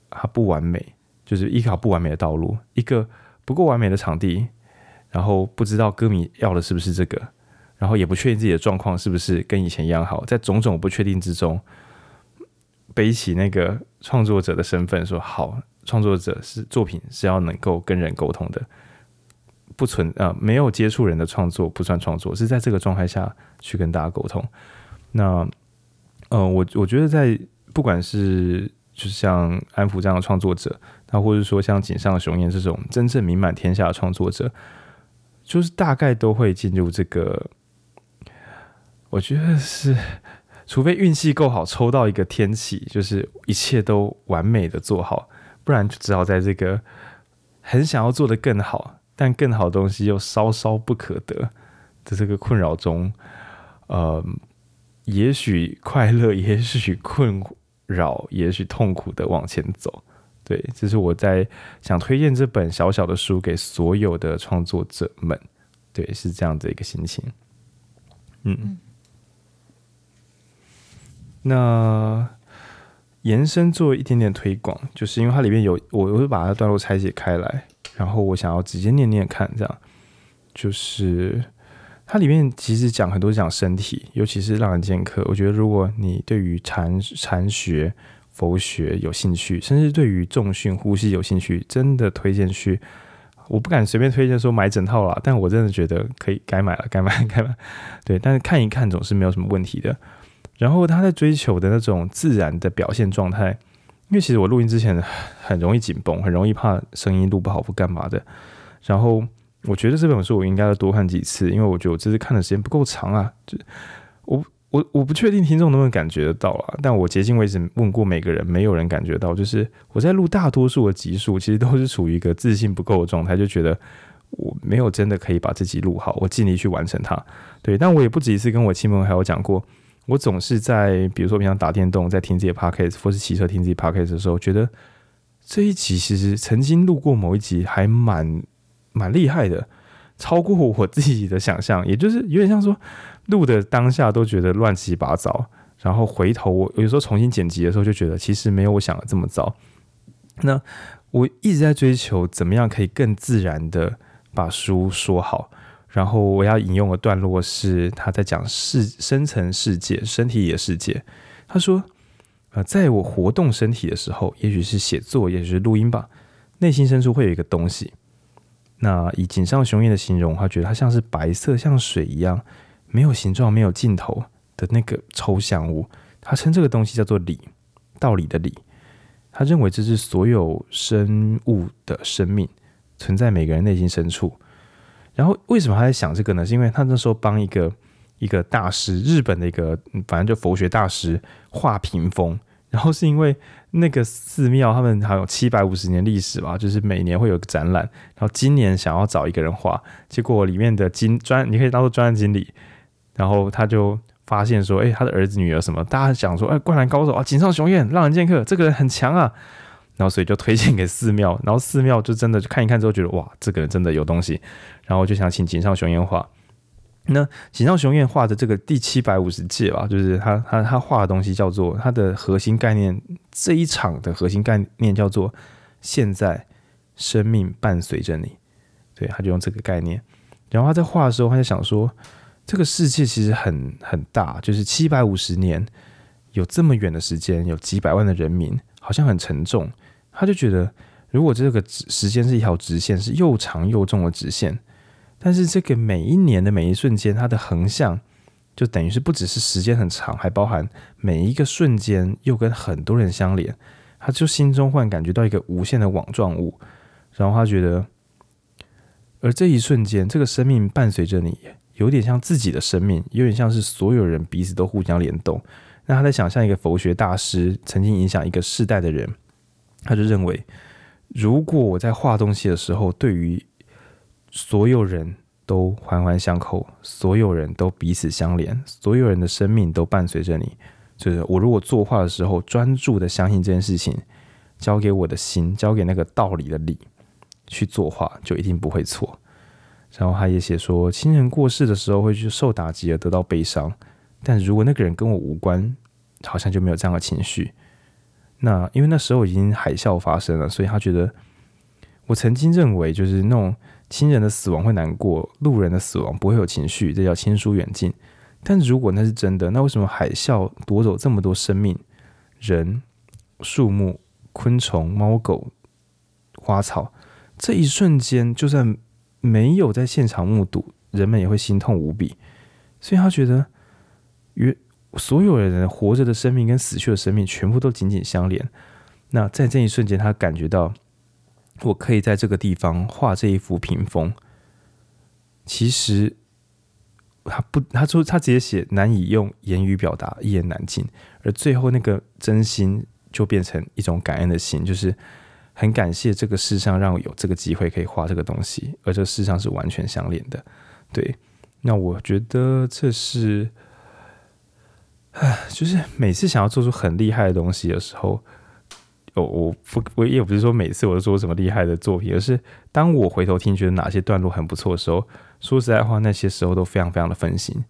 他不完美，就是一条不完美的道路，一个不够完美的场地。然后不知道歌迷要的是不是这个，然后也不确定自己的状况是不是跟以前一样好，在种种不确定之中，背起那个创作者的身份，说好，创作者是作品是要能够跟人沟通的，不存啊、呃、没有接触人的创作不算创作，是在这个状态下去跟大家沟通。那呃，我我觉得在不管是就是像安福这样的创作者，那或者说像井上雄彦这种真正名满天下的创作者。就是大概都会进入这个，我觉得是，除非运气够好，抽到一个天气，就是一切都完美的做好，不然就只好在这个很想要做的更好，但更好的东西又稍稍不可得的这个困扰中，呃，也许快乐，也许困扰，也许痛苦的往前走。对，这是我在想推荐这本小小的书给所有的创作者们。对，是这样的一个心情。嗯，嗯，那延伸做一点点推广，就是因为它里面有，我我会把它段落拆解开来，然后我想要直接念念看，这样就是它里面其实讲很多讲身体，尤其是让人见客。我觉得如果你对于禅禅学，佛学有兴趣，甚至对于重训呼吸有兴趣，真的推荐去。我不敢随便推荐说买整套啦，但我真的觉得可以该买了，该买该买。对，但是看一看总是没有什么问题的。然后他在追求的那种自然的表现状态，因为其实我录音之前很容易紧绷，很容易怕声音录不好或干嘛的。然后我觉得这本书我应该要多看几次，因为我觉得我这次看的时间不够长啊，就我。我我不确定听众能不能感觉得到啊，但我迄今为止问过每个人，没有人感觉到。就是我在录大多数的集数，其实都是处于一个自信不够的状态，就觉得我没有真的可以把自己录好，我尽力去完成它。对，但我也不止一次跟我亲朋好友讲过，我总是在比如说平常打电动，在听自己 podcast，或是骑车听自己 podcast 的时候，觉得这一集其实曾经录过某一集还蛮蛮厉害的，超过我自己的想象，也就是有点像说。录的当下都觉得乱七八糟，然后回头我有时候重新剪辑的时候就觉得其实没有我想的这么糟。那我一直在追求怎么样可以更自然的把书说好，然后我要引用的段落是他在讲世深层世界、身体里的世界。他说：“呃，在我活动身体的时候，也许是写作，也许是录音吧，内心深处会有一个东西。那以井上雄彦的形容，他觉得它像是白色，像水一样。”没有形状、没有尽头的那个抽象物，他称这个东西叫做理，道理的理。他认为这是所有生物的生命存在每个人内心深处。然后为什么他在想这个呢？是因为他那时候帮一个一个大师，日本的一个反正就佛学大师画屏风。然后是因为那个寺庙他们还有七百五十年历史吧，就是每年会有个展览。然后今年想要找一个人画，结果里面的经专你可以当做专案经理。然后他就发现说：“哎，他的儿子女儿什么？大家想说，哎，灌篮高手啊，井上雄彦，浪人剑客，这个人很强啊。”然后所以就推荐给寺庙，然后寺庙就真的就看一看之后觉得哇，这个人真的有东西，然后就想请井上雄彦画。那井上雄彦画的这个第七百五十届吧，就是他他他画的东西叫做他的核心概念，这一场的核心概念叫做现在生命伴随着你，对，他就用这个概念。然后他在画的时候，他就想说。这个世界其实很很大，就是七百五十年，有这么远的时间，有几百万的人民，好像很沉重。他就觉得，如果这个时间是一条直线，是又长又重的直线，但是这个每一年的每一瞬间，它的横向就等于是不只是时间很长，还包含每一个瞬间又跟很多人相连。他就心中忽然感觉到一个无限的网状物，然后他觉得，而这一瞬间，这个生命伴随着你。有点像自己的生命，有点像是所有人彼此都互相联动。那他在想象一个佛学大师曾经影响一个世代的人，他就认为，如果我在画东西的时候，对于所有人都环环相扣，所有人都彼此相连，所有人的生命都伴随着你。就是我如果作画的时候，专注的相信这件事情，交给我的心，交给那个道理的理去作画，就一定不会错。然后他也写说，亲人过世的时候会去受打击而得到悲伤，但如果那个人跟我无关，好像就没有这样的情绪。那因为那时候已经海啸发生了，所以他觉得我曾经认为就是那种亲人的死亡会难过，路人的死亡不会有情绪，这叫亲疏远近。但如果那是真的，那为什么海啸夺走这么多生命、人、树木、昆虫、猫狗、花草，这一瞬间就算没有在现场目睹，人们也会心痛无比。所以他觉得，与所有的人活着的生命跟死去的生命全部都紧紧相连。那在这一瞬间，他感觉到，我可以在这个地方画这一幅屏风。其实。他不，他说他直接写难以用言语表达，一言难尽。而最后那个真心就变成一种感恩的心，就是很感谢这个世上让我有这个机会可以画这个东西，而这世上是完全相连的。对，那我觉得这是，唉，就是每次想要做出很厉害的东西的时候，我我不我也不是说每次我都做什么厉害的作品，而是当我回头听觉得哪些段落很不错的时候。说实在话，那些时候都非常非常的分心。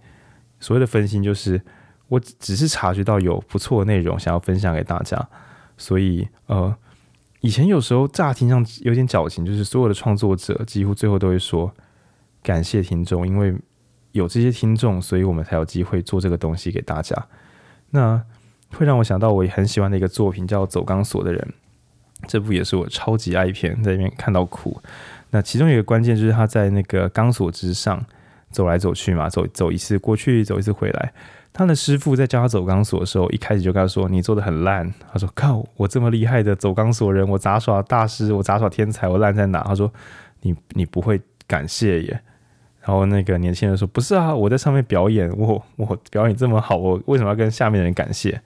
所谓的分心，就是我只是察觉到有不错的内容，想要分享给大家。所以，呃，以前有时候乍听上有点矫情，就是所有的创作者几乎最后都会说感谢听众，因为有这些听众，所以我们才有机会做这个东西给大家。那会让我想到我很喜欢的一个作品，叫《走钢索的人》，这部也是我超级爱片，在里面看到哭。那其中一个关键就是他在那个钢索之上走来走去嘛，走走一次过去，走一次回来。他的师傅在教他走钢索的时候，一开始就跟他说：“你做的很烂。”他说：“靠，我这么厉害的走钢索人，我杂耍大师，我杂耍天才，我烂在哪？”他说：“你你不会感谢耶。”然后那个年轻人说：“不是啊，我在上面表演，我我表演这么好，我为什么要跟下面的人感谢？”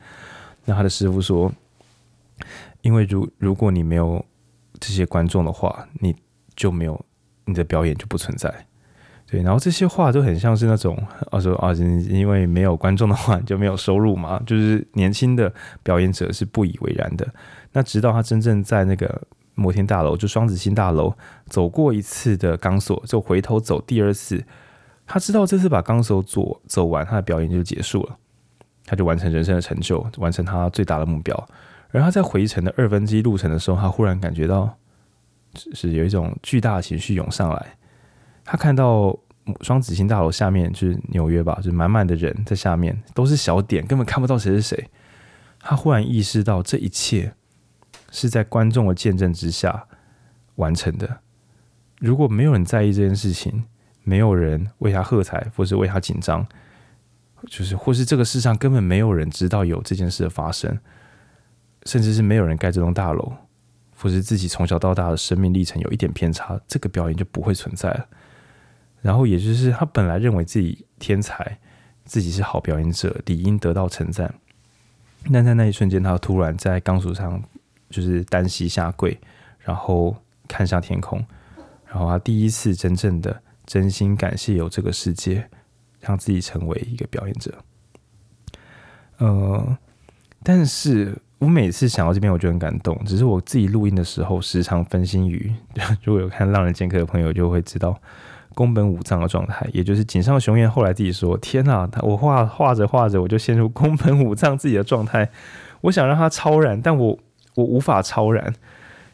那他的师傅说：“因为如如果你没有这些观众的话，你。”就没有你的表演就不存在，对，然后这些话都很像是那种，啊说啊，因为没有观众的话就没有收入嘛，就是年轻的表演者是不以为然的。那直到他真正在那个摩天大楼，就双子星大楼走过一次的钢索，就回头走第二次，他知道这次把钢索走走完，他的表演就结束了，他就完成人生的成就，完成他最大的目标。而他在回程的二分之一路程的时候，他忽然感觉到。是有一种巨大的情绪涌上来，他看到双子星大楼下面就是纽约吧，就满满的人在下面，都是小点，根本看不到谁是谁。他忽然意识到这一切是在观众的见证之下完成的。如果没有人在意这件事情，没有人为他喝彩，或是为他紧张，就是或是这个世上根本没有人知道有这件事的发生，甚至是没有人盖这栋大楼。或是自己从小到大的生命历程有一点偏差，这个表演就不会存在了。然后，也就是他本来认为自己天才，自己是好表演者，理应得到称赞。但在那一瞬间，他突然在钢索上就是单膝下跪，然后看向天空，然后他第一次真正的真心感谢有这个世界，让自己成为一个表演者。呃，但是。我每次想到这边，我就很感动。只是我自己录音的时候，时常分心于。如果有看《浪人剑客》的朋友，就会知道宫本武藏的状态，也就是井上雄彦后来自己说：“天哪，我画画着画着，我就陷入宫本武藏自己的状态。我想让他超然，但我我无法超然。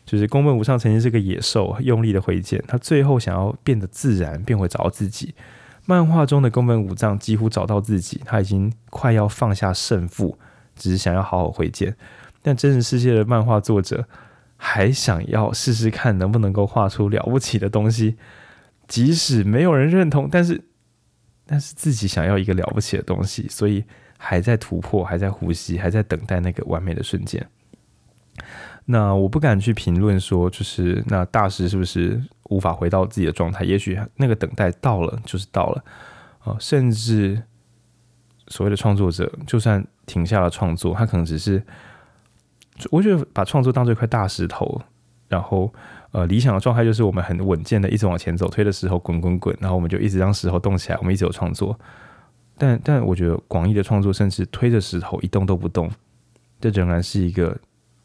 就是宫本武藏曾经是个野兽，用力的挥剑，他最后想要变得自然，变回找到自己。漫画中的宫本武藏几乎找到自己，他已经快要放下胜负。”只是想要好好挥剑，但真实世界的漫画作者还想要试试看能不能够画出了不起的东西，即使没有人认同，但是但是自己想要一个了不起的东西，所以还在突破，还在呼吸，还在等待那个完美的瞬间。那我不敢去评论说，就是那大师是不是无法回到自己的状态？也许那个等待到了，就是到了啊，甚至。所谓的创作者，就算停下了创作，他可能只是，我觉得把创作当做一块大石头，然后呃理想的状态就是我们很稳健的一直往前走，推的石头滚滚滚，然后我们就一直让石头动起来，我们一直有创作。但但我觉得广义的创作，甚至推着石头一动都不动，这仍然是一个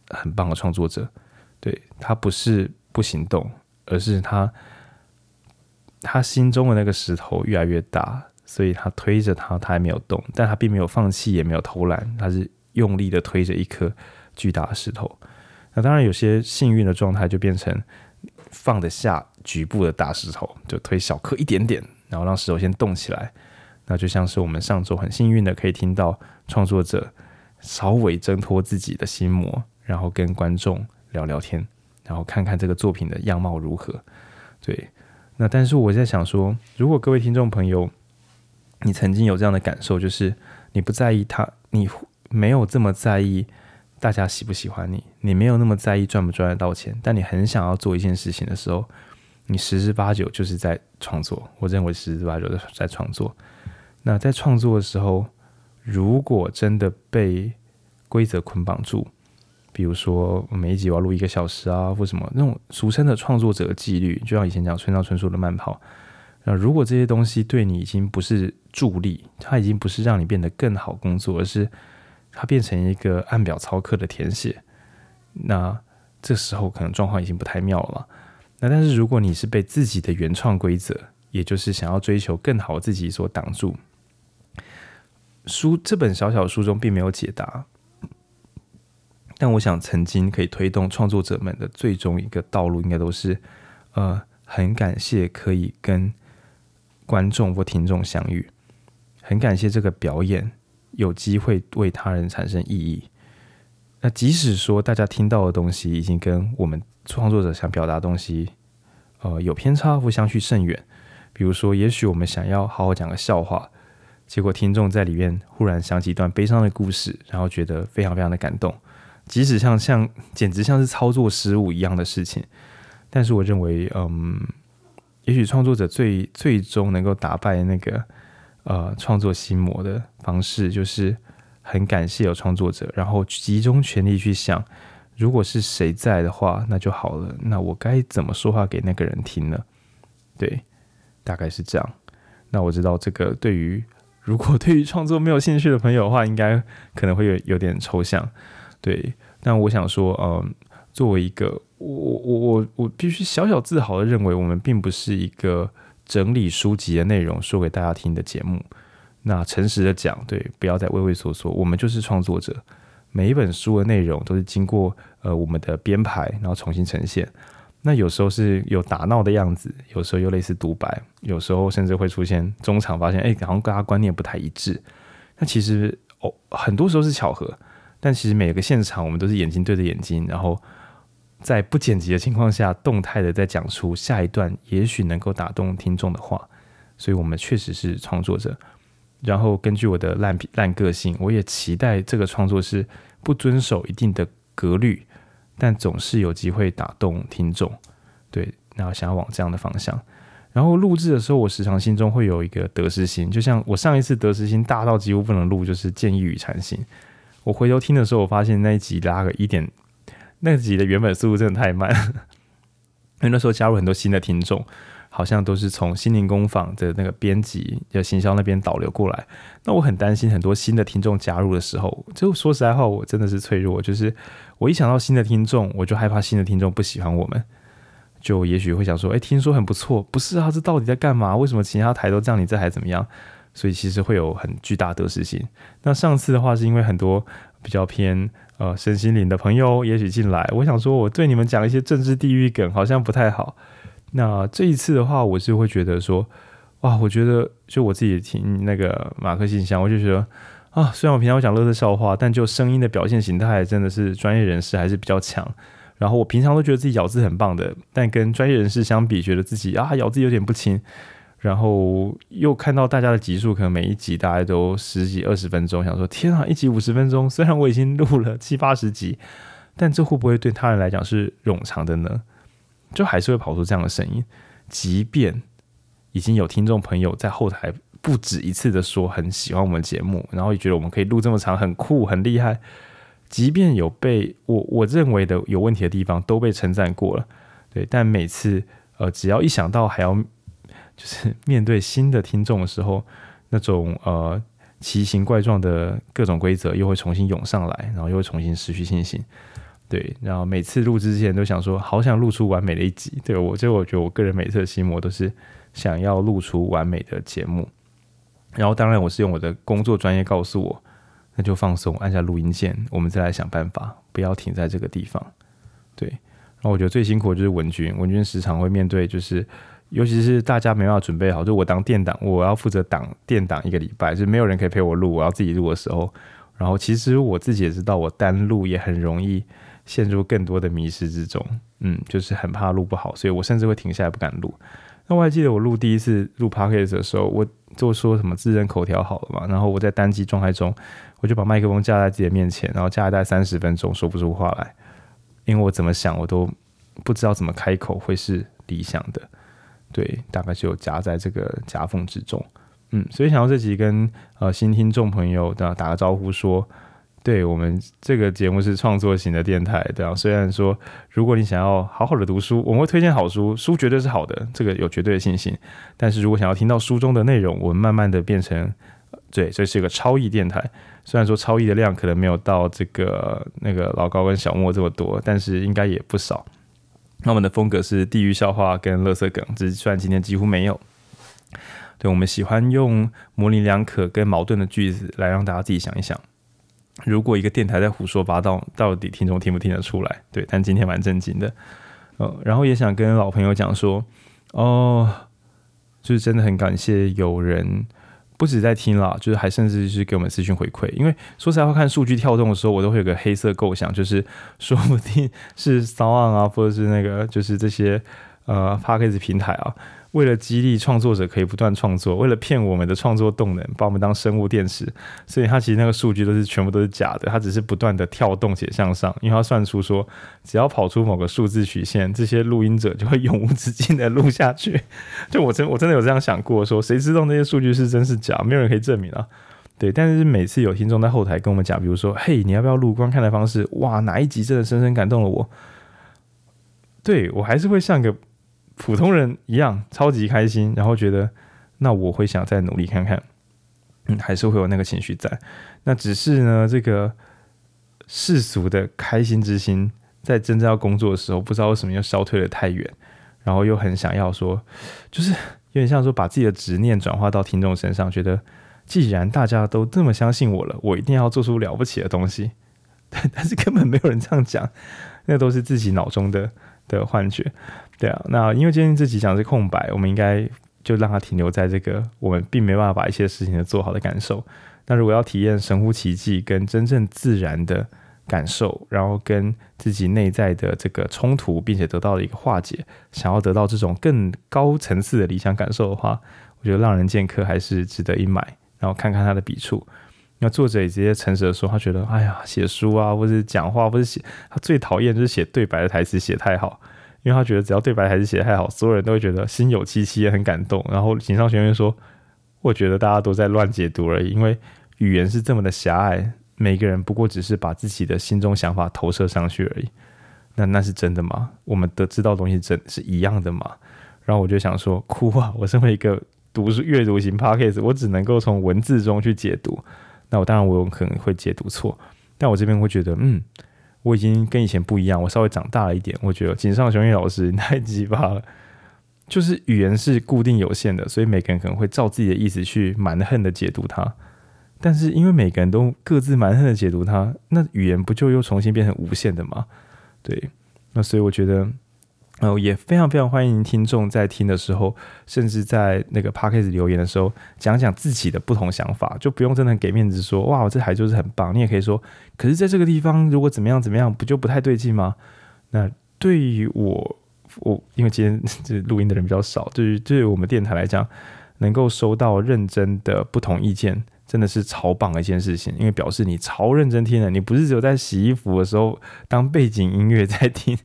很棒的创作者。对，他不是不行动，而是他他心中的那个石头越来越大，所以他推着他，他还没有动，但他并没有放弃，也没有偷懒，他是用力的推着一颗巨大的石头。那当然，有些幸运的状态就变成放得下局部的大石头，就推小颗一点点，然后让石头先动起来。那就像是我们上周很幸运的可以听到创作者稍微挣脱自己的心魔，然后跟观众。聊聊天，然后看看这个作品的样貌如何。对，那但是我在想说，如果各位听众朋友，你曾经有这样的感受，就是你不在意他，你没有这么在意大家喜不喜欢你，你没有那么在意赚不赚得到钱，但你很想要做一件事情的时候，你十之八九就是在创作。我认为十之八九在创作。那在创作的时候，如果真的被规则捆绑住，比如说，每一集我要录一个小时啊，或什么那种俗称的创作者纪律，就像以前讲村上春树的慢跑。那如果这些东西对你已经不是助力，它已经不是让你变得更好工作，而是它变成一个按表操课的填写，那这时候可能状况已经不太妙了。那但是如果你是被自己的原创规则，也就是想要追求更好自己所挡住，书这本小小书中并没有解答。但我想，曾经可以推动创作者们的最终一个道路，应该都是，呃，很感谢可以跟观众或听众相遇，很感谢这个表演有机会为他人产生意义。那即使说大家听到的东西已经跟我们创作者想表达的东西，呃，有偏差或相去甚远，比如说，也许我们想要好好讲个笑话，结果听众在里面忽然想起一段悲伤的故事，然后觉得非常非常的感动。即使像像简直像是操作失误一样的事情，但是我认为，嗯，也许创作者最最终能够打败那个呃创作心魔的方式，就是很感谢有创作者，然后集中全力去想，如果是谁在的话，那就好了。那我该怎么说话给那个人听呢？对，大概是这样。那我知道这个对于如果对于创作没有兴趣的朋友的话，应该可能会有有点抽象。对，但我想说，嗯，作为一个我我我我必须小小自豪的认为，我们并不是一个整理书籍的内容说给大家听的节目。那诚实的讲，对，不要再畏畏缩缩，我们就是创作者。每一本书的内容都是经过呃我们的编排，然后重新呈现。那有时候是有打闹的样子，有时候又类似独白，有时候甚至会出现中场发现，哎，好像跟他观念不太一致。那其实哦，很多时候是巧合。但其实每个现场，我们都是眼睛对着眼睛，然后在不剪辑的情况下，动态的在讲出下一段也许能够打动听众的话。所以，我们确实是创作者。然后，根据我的烂烂个性，我也期待这个创作是不遵守一定的格律，但总是有机会打动听众。对，然后想要往这样的方向。然后录制的时候，我时常心中会有一个得失心，就像我上一次得失心大到几乎不能录，就是《建议与禅心》。我回头听的时候，我发现那一集拉个一点，那集的原本速度真的太慢，因 为那时候加入很多新的听众，好像都是从心灵工坊的那个编辑就行销那边导流过来。那我很担心很多新的听众加入的时候，就说实在话，我真的是脆弱，就是我一想到新的听众，我就害怕新的听众不喜欢我们，就也许会想说，哎，听说很不错，不是啊，这到底在干嘛？为什么其他台都这样，你这还怎么样？所以其实会有很巨大得失心。那上次的话，是因为很多比较偏呃身心灵的朋友也许进来，我想说我对你们讲一些政治地域梗好像不太好。那这一次的话，我是会觉得说，哇，我觉得就我自己听那个马克信箱，我就觉得啊，虽然我平常会讲乐色笑话，但就声音的表现形态真的是专业人士还是比较强。然后我平常都觉得自己咬字很棒的，但跟专业人士相比，觉得自己啊咬字有点不清。然后又看到大家的集数，可能每一集大概都十几二十分钟，想说天啊，一集五十分钟，虽然我已经录了七八十集，但这会不会对他人来讲是冗长的呢？就还是会跑出这样的声音，即便已经有听众朋友在后台不止一次的说很喜欢我们节目，然后也觉得我们可以录这么长，很酷，很厉害。即便有被我我认为的有问题的地方都被称赞过了，对，但每次呃只要一想到还要就是面对新的听众的时候，那种呃奇形怪状的各种规则又会重新涌上来，然后又会重新失去信心。对，然后每次录制之前都想说，好想录出完美的一集。对，我就我觉得我个人每次的心魔都是想要录出完美的节目。然后当然我是用我的工作专业告诉我，那就放松，按下录音键，我们再来想办法，不要停在这个地方。对，然后我觉得最辛苦的就是文君，文君时常会面对，就是尤其是大家没办法准备好，就我当电档，我要负责挡电档一个礼拜，就是没有人可以陪我录，我要自己录的时候，然后其实我自己也知道，我单录也很容易。陷入更多的迷失之中，嗯，就是很怕录不好，所以我甚至会停下来不敢录。那我还记得我录第一次录 podcast 的时候，我就说什么自认口条好了嘛，然后我在单机状态中，我就把麦克风架在自己的面前，然后架了大概三十分钟说不出话来，因为我怎么想我都不知道怎么开口会是理想的，对，大概就夹在这个夹缝之中，嗯，所以想要这集跟呃新听众朋友的打个招呼说。对，我们这个节目是创作型的电台，对啊。虽然说，如果你想要好好的读书，我们会推荐好书，书绝对是好的，这个有绝对的信心。但是如果想要听到书中的内容，我们慢慢的变成，对，这是一个超译电台。虽然说超译的量可能没有到这个那个老高跟小莫这么多，但是应该也不少。那我们的风格是地狱笑话跟乐色梗，只是虽然今天几乎没有。对，我们喜欢用模棱两可跟矛盾的句子来让大家自己想一想。如果一个电台在胡说八道，到底听众听不听得出来？对，但今天蛮正经的，呃，然后也想跟老朋友讲说，哦，就是真的很感谢有人不止在听了，就是还甚至是给我们私讯回馈。因为说实在话，看数据跳动的时候，我都会有个黑色构想，就是说不定是骚浪啊，或者是那个就是这些呃 parkas 平台啊。为了激励创作者可以不断创作，为了骗我们的创作动能，把我们当生物电池，所以它其实那个数据都是全部都是假的，它只是不断的跳动且向上，因为它算出说，只要跑出某个数字曲线，这些录音者就会永无止境的录下去。就我真我真的有这样想过，说谁知道那些数据是真是假，没有人可以证明啊。对，但是每次有听众在后台跟我们讲，比如说，嘿，你要不要录观看的方式？哇，哪一集真的深深感动了我？对，我还是会像个。普通人一样超级开心，然后觉得那我会想再努力看看，嗯，还是会有那个情绪在。那只是呢，这个世俗的开心之心，在真正要工作的时候，不知道为什么又消退得太远，然后又很想要说，就是有点像说把自己的执念转化到听众身上，觉得既然大家都这么相信我了，我一定要做出了不起的东西。但是根本没有人这样讲，那都是自己脑中的的幻觉。对啊，那因为今天这集讲的是空白，我们应该就让它停留在这个我们并没办法把一些事情做好的感受。那如果要体验神乎其技跟真正自然的感受，然后跟自己内在的这个冲突，并且得到了一个化解，想要得到这种更高层次的理想感受的话，我觉得《浪人剑客》还是值得一买。然后看看他的笔触，那作者也直接诚实的说，他觉得哎呀，写书啊，或是讲话，或是写，他最讨厌就是写对白的台词写太好。因为他觉得只要对白还是写得太好，所有人都会觉得心有戚戚也很感动。然后井上学院说：“我觉得大家都在乱解读而已，因为语言是这么的狭隘，每个人不过只是把自己的心中想法投射上去而已。那那是真的吗？我们的知道东西真是一样的吗？”然后我就想说：“哭啊！我身为一个读书阅读型 podcast，我只能够从文字中去解读。那我当然我有可能会解读错，但我这边会觉得，嗯。”我已经跟以前不一样，我稍微长大了一点。我觉得井上雄彦老师太鸡巴了，就是语言是固定有限的，所以每个人可能会照自己的意思去蛮横的解读它。但是因为每个人都各自蛮横的解读它，那语言不就又重新变成无限的吗？对，那所以我觉得。然后也非常非常欢迎听众在听的时候，甚至在那个 podcast 留言的时候，讲讲自己的不同想法，就不用真的很给面子说哇，我这台就是很棒。你也可以说，可是在这个地方如果怎么样怎么样，不就不太对劲吗？那对于我，我因为今天这录音的人比较少，对于对于我们电台来讲，能够收到认真的不同意见。真的是超棒的一件事情，因为表示你超认真听了，你不是只有在洗衣服的时候当背景音乐在听。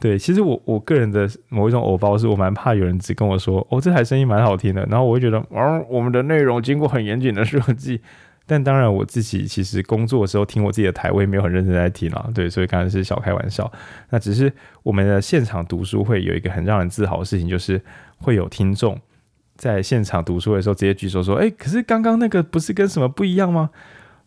对，其实我我个人的某一种偶包是我蛮怕有人只跟我说哦，这台声音蛮好听的，然后我会觉得哦，我们的内容经过很严谨的设计，但当然我自己其实工作的时候听我自己的台，我也没有很认真在听啊。对，所以刚才是小开玩笑。那只是我们的现场读书会有一个很让人自豪的事情，就是会有听众在现场读书的时候直接举手说：“哎，可是刚刚那个不是跟什么不一样吗？”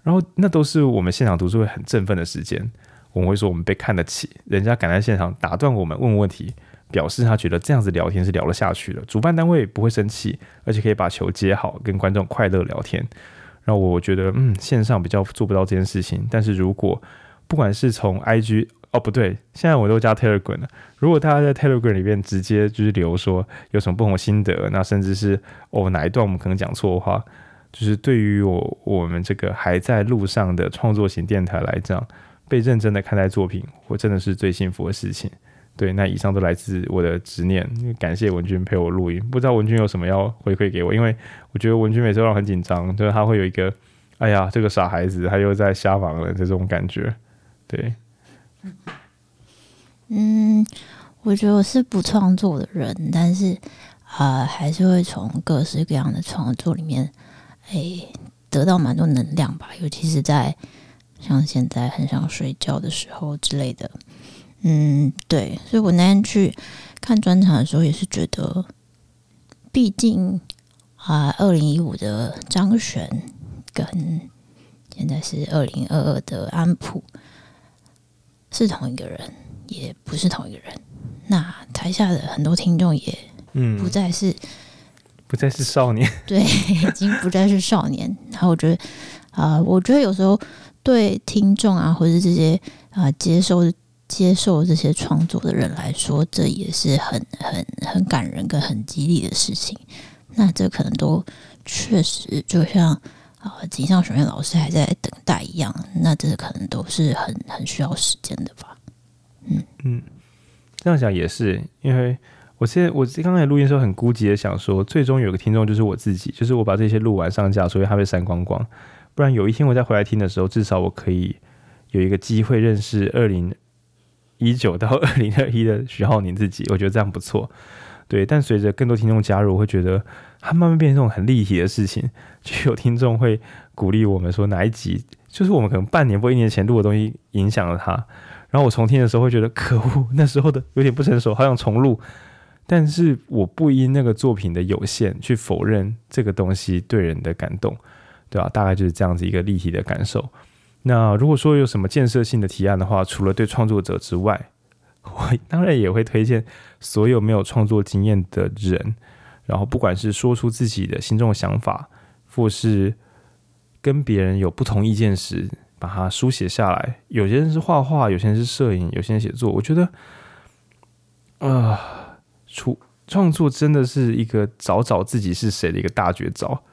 然后那都是我们现场读书会很振奋的时间。我们会说我们被看得起，人家赶在现场打断我们问问题。表示他觉得这样子聊天是聊得下去的，主办单位不会生气，而且可以把球接好，跟观众快乐聊天。然后我觉得，嗯，线上比较做不到这件事情。但是如果不管是从 IG，哦不对，现在我都加 Telegram 了。如果大家在 Telegram 里面直接就是留说有什么不同心得，那甚至是哦哪一段我们可能讲错的话，就是对于我我们这个还在路上的创作型电台来讲，被认真的看待作品，我真的是最幸福的事情。对，那以上都来自我的执念。感谢文君陪我录音，不知道文君有什么要回馈给我，因为我觉得文君每次都让我很紧张，就是他会有一个，哎呀，这个傻孩子他又在瞎忙了这种感觉。对，嗯，我觉得我是不创作的人，但是啊、还是会从各式各样的创作里面，哎，得到蛮多能量吧，尤其是在像现在很想睡觉的时候之类的。嗯，对，所以我那天去看专场的时候，也是觉得，毕竟啊，二零一五的张悬跟现在是二零二二的安普是同一个人，也不是同一个人。那台下的很多听众也不再是、嗯、不再是少年，对，已经不再是少年。然后我觉得啊、呃，我觉得有时候对听众啊，或者是这些啊、呃、接受。接受这些创作的人来说，这也是很很很感人跟很激励的事情。那这可能都确实就像啊，井上学院老师还在等待一样。那这可能都是很很需要时间的吧。嗯嗯，这样想也是，因为我现在我刚才录音的时候很孤寂的想说，最终有个听众就是我自己，就是我把这些录完上架，所以它被删光光。不然有一天我再回来听的时候，至少我可以有一个机会认识二零。一九到二零二一的徐浩宁自己，我觉得这样不错，对。但随着更多听众加入，我会觉得它慢慢变成这种很立体的事情。就有听众会鼓励我们说哪一集，就是我们可能半年或一年前录的东西影响了他。然后我重听的时候会觉得可恶，那时候的有点不成熟，好想重录。但是我不因那个作品的有限去否认这个东西对人的感动，对吧？大概就是这样子一个立体的感受。那如果说有什么建设性的提案的话，除了对创作者之外，我 当然也会推荐所有没有创作经验的人，然后不管是说出自己的心中的想法，或是跟别人有不同意见时，把它书写下来。有些人是画画，有些人是摄影，有些人写作。我觉得，啊、呃，创创作真的是一个找找自己是谁的一个大绝招。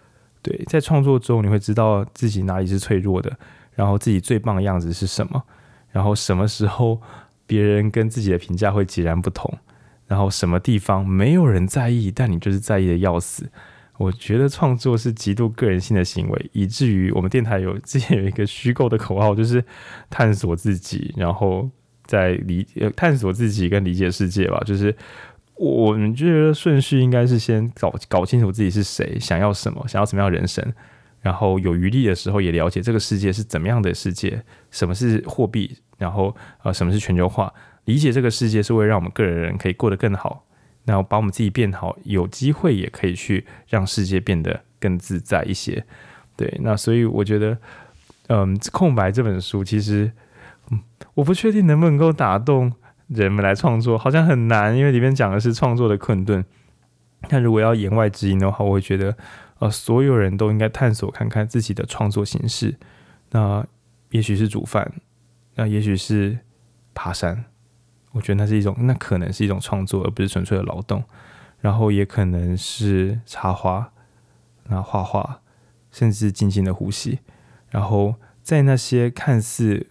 对，在创作中你会知道自己哪里是脆弱的。然后自己最棒的样子是什么？然后什么时候别人跟自己的评价会截然不同？然后什么地方没有人在意，但你就是在意的要死？我觉得创作是极度个人性的行为，以至于我们电台有之前有一个虚构的口号，就是探索自己，然后再理探索自己跟理解世界吧。就是我们觉得顺序应该是先搞搞清楚自己是谁，想要什么，想要什么样人生。然后有余力的时候，也了解这个世界是怎么样的世界，什么是货币，然后呃，什么是全球化？理解这个世界是为了让我们个人人可以过得更好，然后把我们自己变好，有机会也可以去让世界变得更自在一些。对，那所以我觉得，嗯，《空白》这本书其实，嗯，我不确定能不能够打动人们来创作，好像很难，因为里面讲的是创作的困顿。但如果要言外之音的话，我会觉得。呃，所有人都应该探索看看自己的创作形式。那也许是煮饭，那也许是爬山。我觉得那是一种，那可能是一种创作，而不是纯粹的劳动。然后也可能是插花，那画画，甚至静静的呼吸。然后在那些看似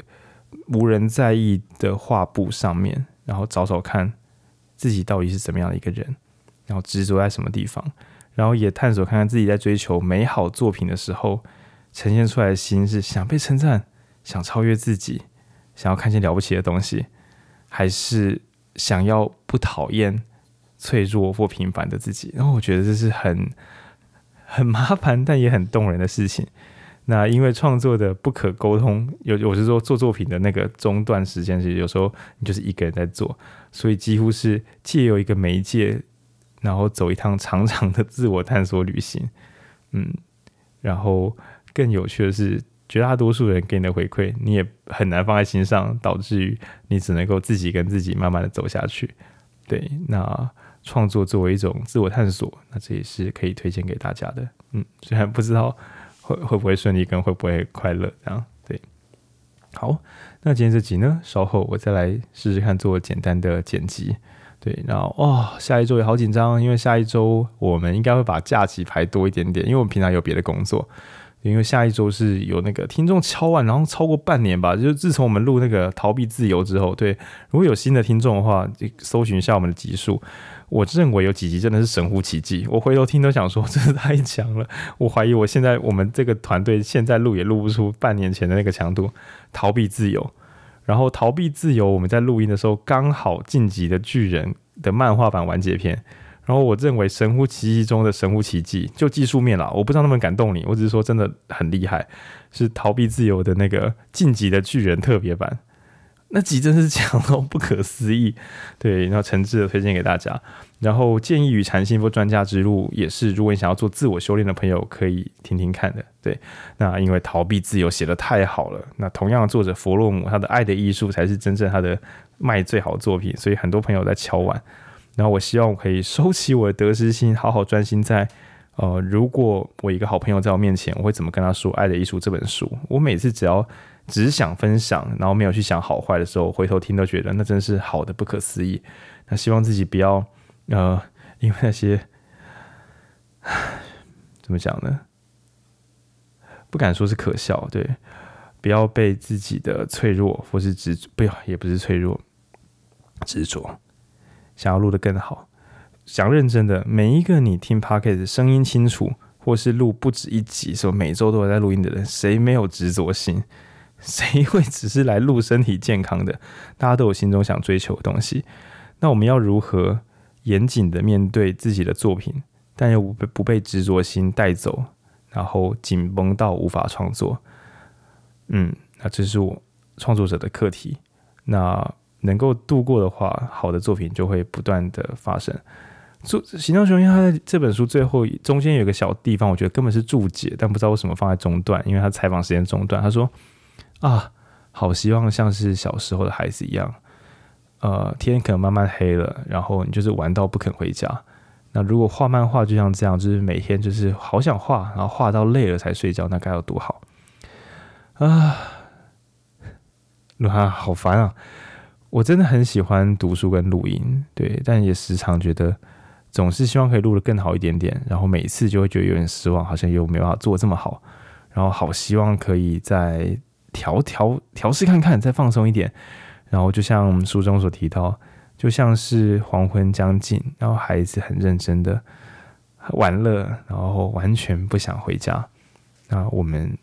无人在意的画布上面，然后找找看自己到底是怎么样的一个人，然后执着在什么地方。然后也探索看看自己在追求美好作品的时候，呈现出来的心是想被称赞，想超越自己，想要看见了不起的东西，还是想要不讨厌脆弱或平凡的自己？然后我觉得这是很很麻烦，但也很动人的事情。那因为创作的不可沟通，有我是说做作品的那个中断时间，其实有时候你就是一个人在做，所以几乎是借由一个媒介，然后走一趟长长的自我探索旅行。嗯，然后更有趣的是，绝大多数人给你的回馈，你也很难放在心上，导致于你只能够自己跟自己慢慢的走下去。对，那创作作为一种自我探索，那这也是可以推荐给大家的。嗯，虽然不知道。会会不会顺利，跟会不会快乐这样？对，好，那今天这集呢，稍后我再来试试看做简单的剪辑。对，然后哦，下一周也好紧张，因为下一周我们应该会把假期排多一点点，因为我们平常有别的工作。因为下一周是有那个听众敲完，然后超过半年吧，就是自从我们录那个逃避自由之后，对，如果有新的听众的话，就搜寻一下我们的集数。我认为有几集真的是神乎其技，我回头听都想说，真是太强了。我怀疑我现在我们这个团队现在录也录不出半年前的那个强度。逃避自由，然后逃避自由，我们在录音的时候刚好晋级的巨人的漫画版完结篇。然后我认为神乎其技中的神乎其技，就技术面啦，我不知道能不能感动你，我只是说真的很厉害，是逃避自由的那个晋级的巨人特别版。那集真是强到不可思议，对，然后诚挚的推荐给大家。然后建议与禅幸福专家之路也是，如果你想要做自我修炼的朋友，可以听听看的。对，那因为逃避自由写得太好了，那同样作者弗洛姆他的爱的艺术才是真正他的卖最好的作品，所以很多朋友在敲碗。然后我希望我可以收起我的得失心，好好专心在呃，如果我一个好朋友在我面前，我会怎么跟他说《爱的艺术》这本书？我每次只要。只想分享，然后没有去想好坏的时候，回头听都觉得那真是好的不可思议。那希望自己不要呃，因为那些怎么讲呢？不敢说是可笑，对，不要被自己的脆弱或是执，不要也不是脆弱，执着，想要录得更好，想认真的每一个你听 Podcast 声音清楚，或是录不止一集，说每周都有在录音的人，谁没有执着心？谁会只是来录身体健康的？大家都有心中想追求的东西。那我们要如何严谨的面对自己的作品，但又不被不被执着心带走，然后紧绷到无法创作？嗯，那这是我创作者的课题。那能够度过的话，好的作品就会不断的发生。做行动雄鹰他在这本书最后中间有个小地方，我觉得根本是注解，但不知道为什么放在中段，因为他采访时间中断，他说。啊，好希望像是小时候的孩子一样，呃，天可能慢慢黑了，然后你就是玩到不肯回家。那如果画漫画就像这样，就是每天就是好想画，然后画到累了才睡觉，那该有多好啊！啊，好烦啊！我真的很喜欢读书跟录音，对，但也时常觉得总是希望可以录得更好一点点，然后每次就会觉得有点失望，好像又没办法做这么好，然后好希望可以再。调调调试看看，再放松一点。然后就像书中所提到，就像是黄昏将近，然后孩子很认真的玩乐，然后完全不想回家。那我们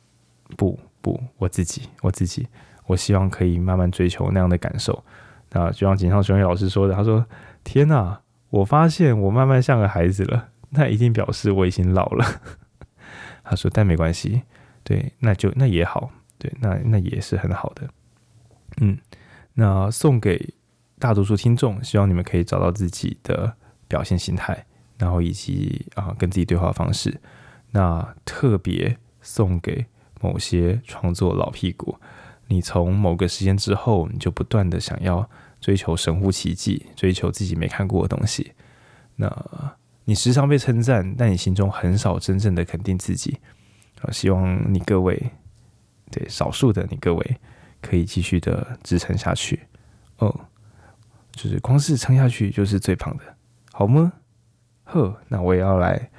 不不，我自己我自己，我希望可以慢慢追求那样的感受。啊就像井上雄彦老师说的，他说：“天哪，我发现我慢慢像个孩子了，那一定表示我已经老了。”他说：“但没关系，对，那就那也好。”对，那那也是很好的，嗯，那送给大多数听众，希望你们可以找到自己的表现形态，然后以及啊跟自己对话方式。那特别送给某些创作老屁股，你从某个时间之后，你就不断的想要追求神乎其技，追求自己没看过的东西。那你时常被称赞，但你心中很少真正的肯定自己。啊，希望你各位。对，少数的你各位可以继续的支撑下去哦，就是光是撑下去就是最棒的，好吗？呵，那我也要来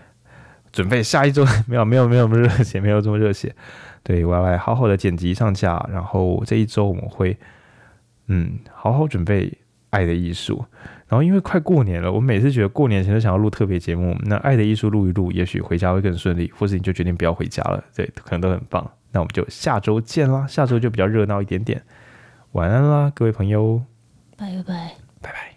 准备下一周，没有没有没有这么热血，没有这么热血。对，我要来好好的剪辑上架，然后这一周我们会嗯好好准备爱的艺术，然后因为快过年了，我每次觉得过年前都想要录特别节目，那爱的艺术录一录，也许回家会更顺利，或是你就决定不要回家了，对，可能都很棒。那我们就下周见啦，下周就比较热闹一点点。晚安啦，各位朋友，拜拜，拜拜。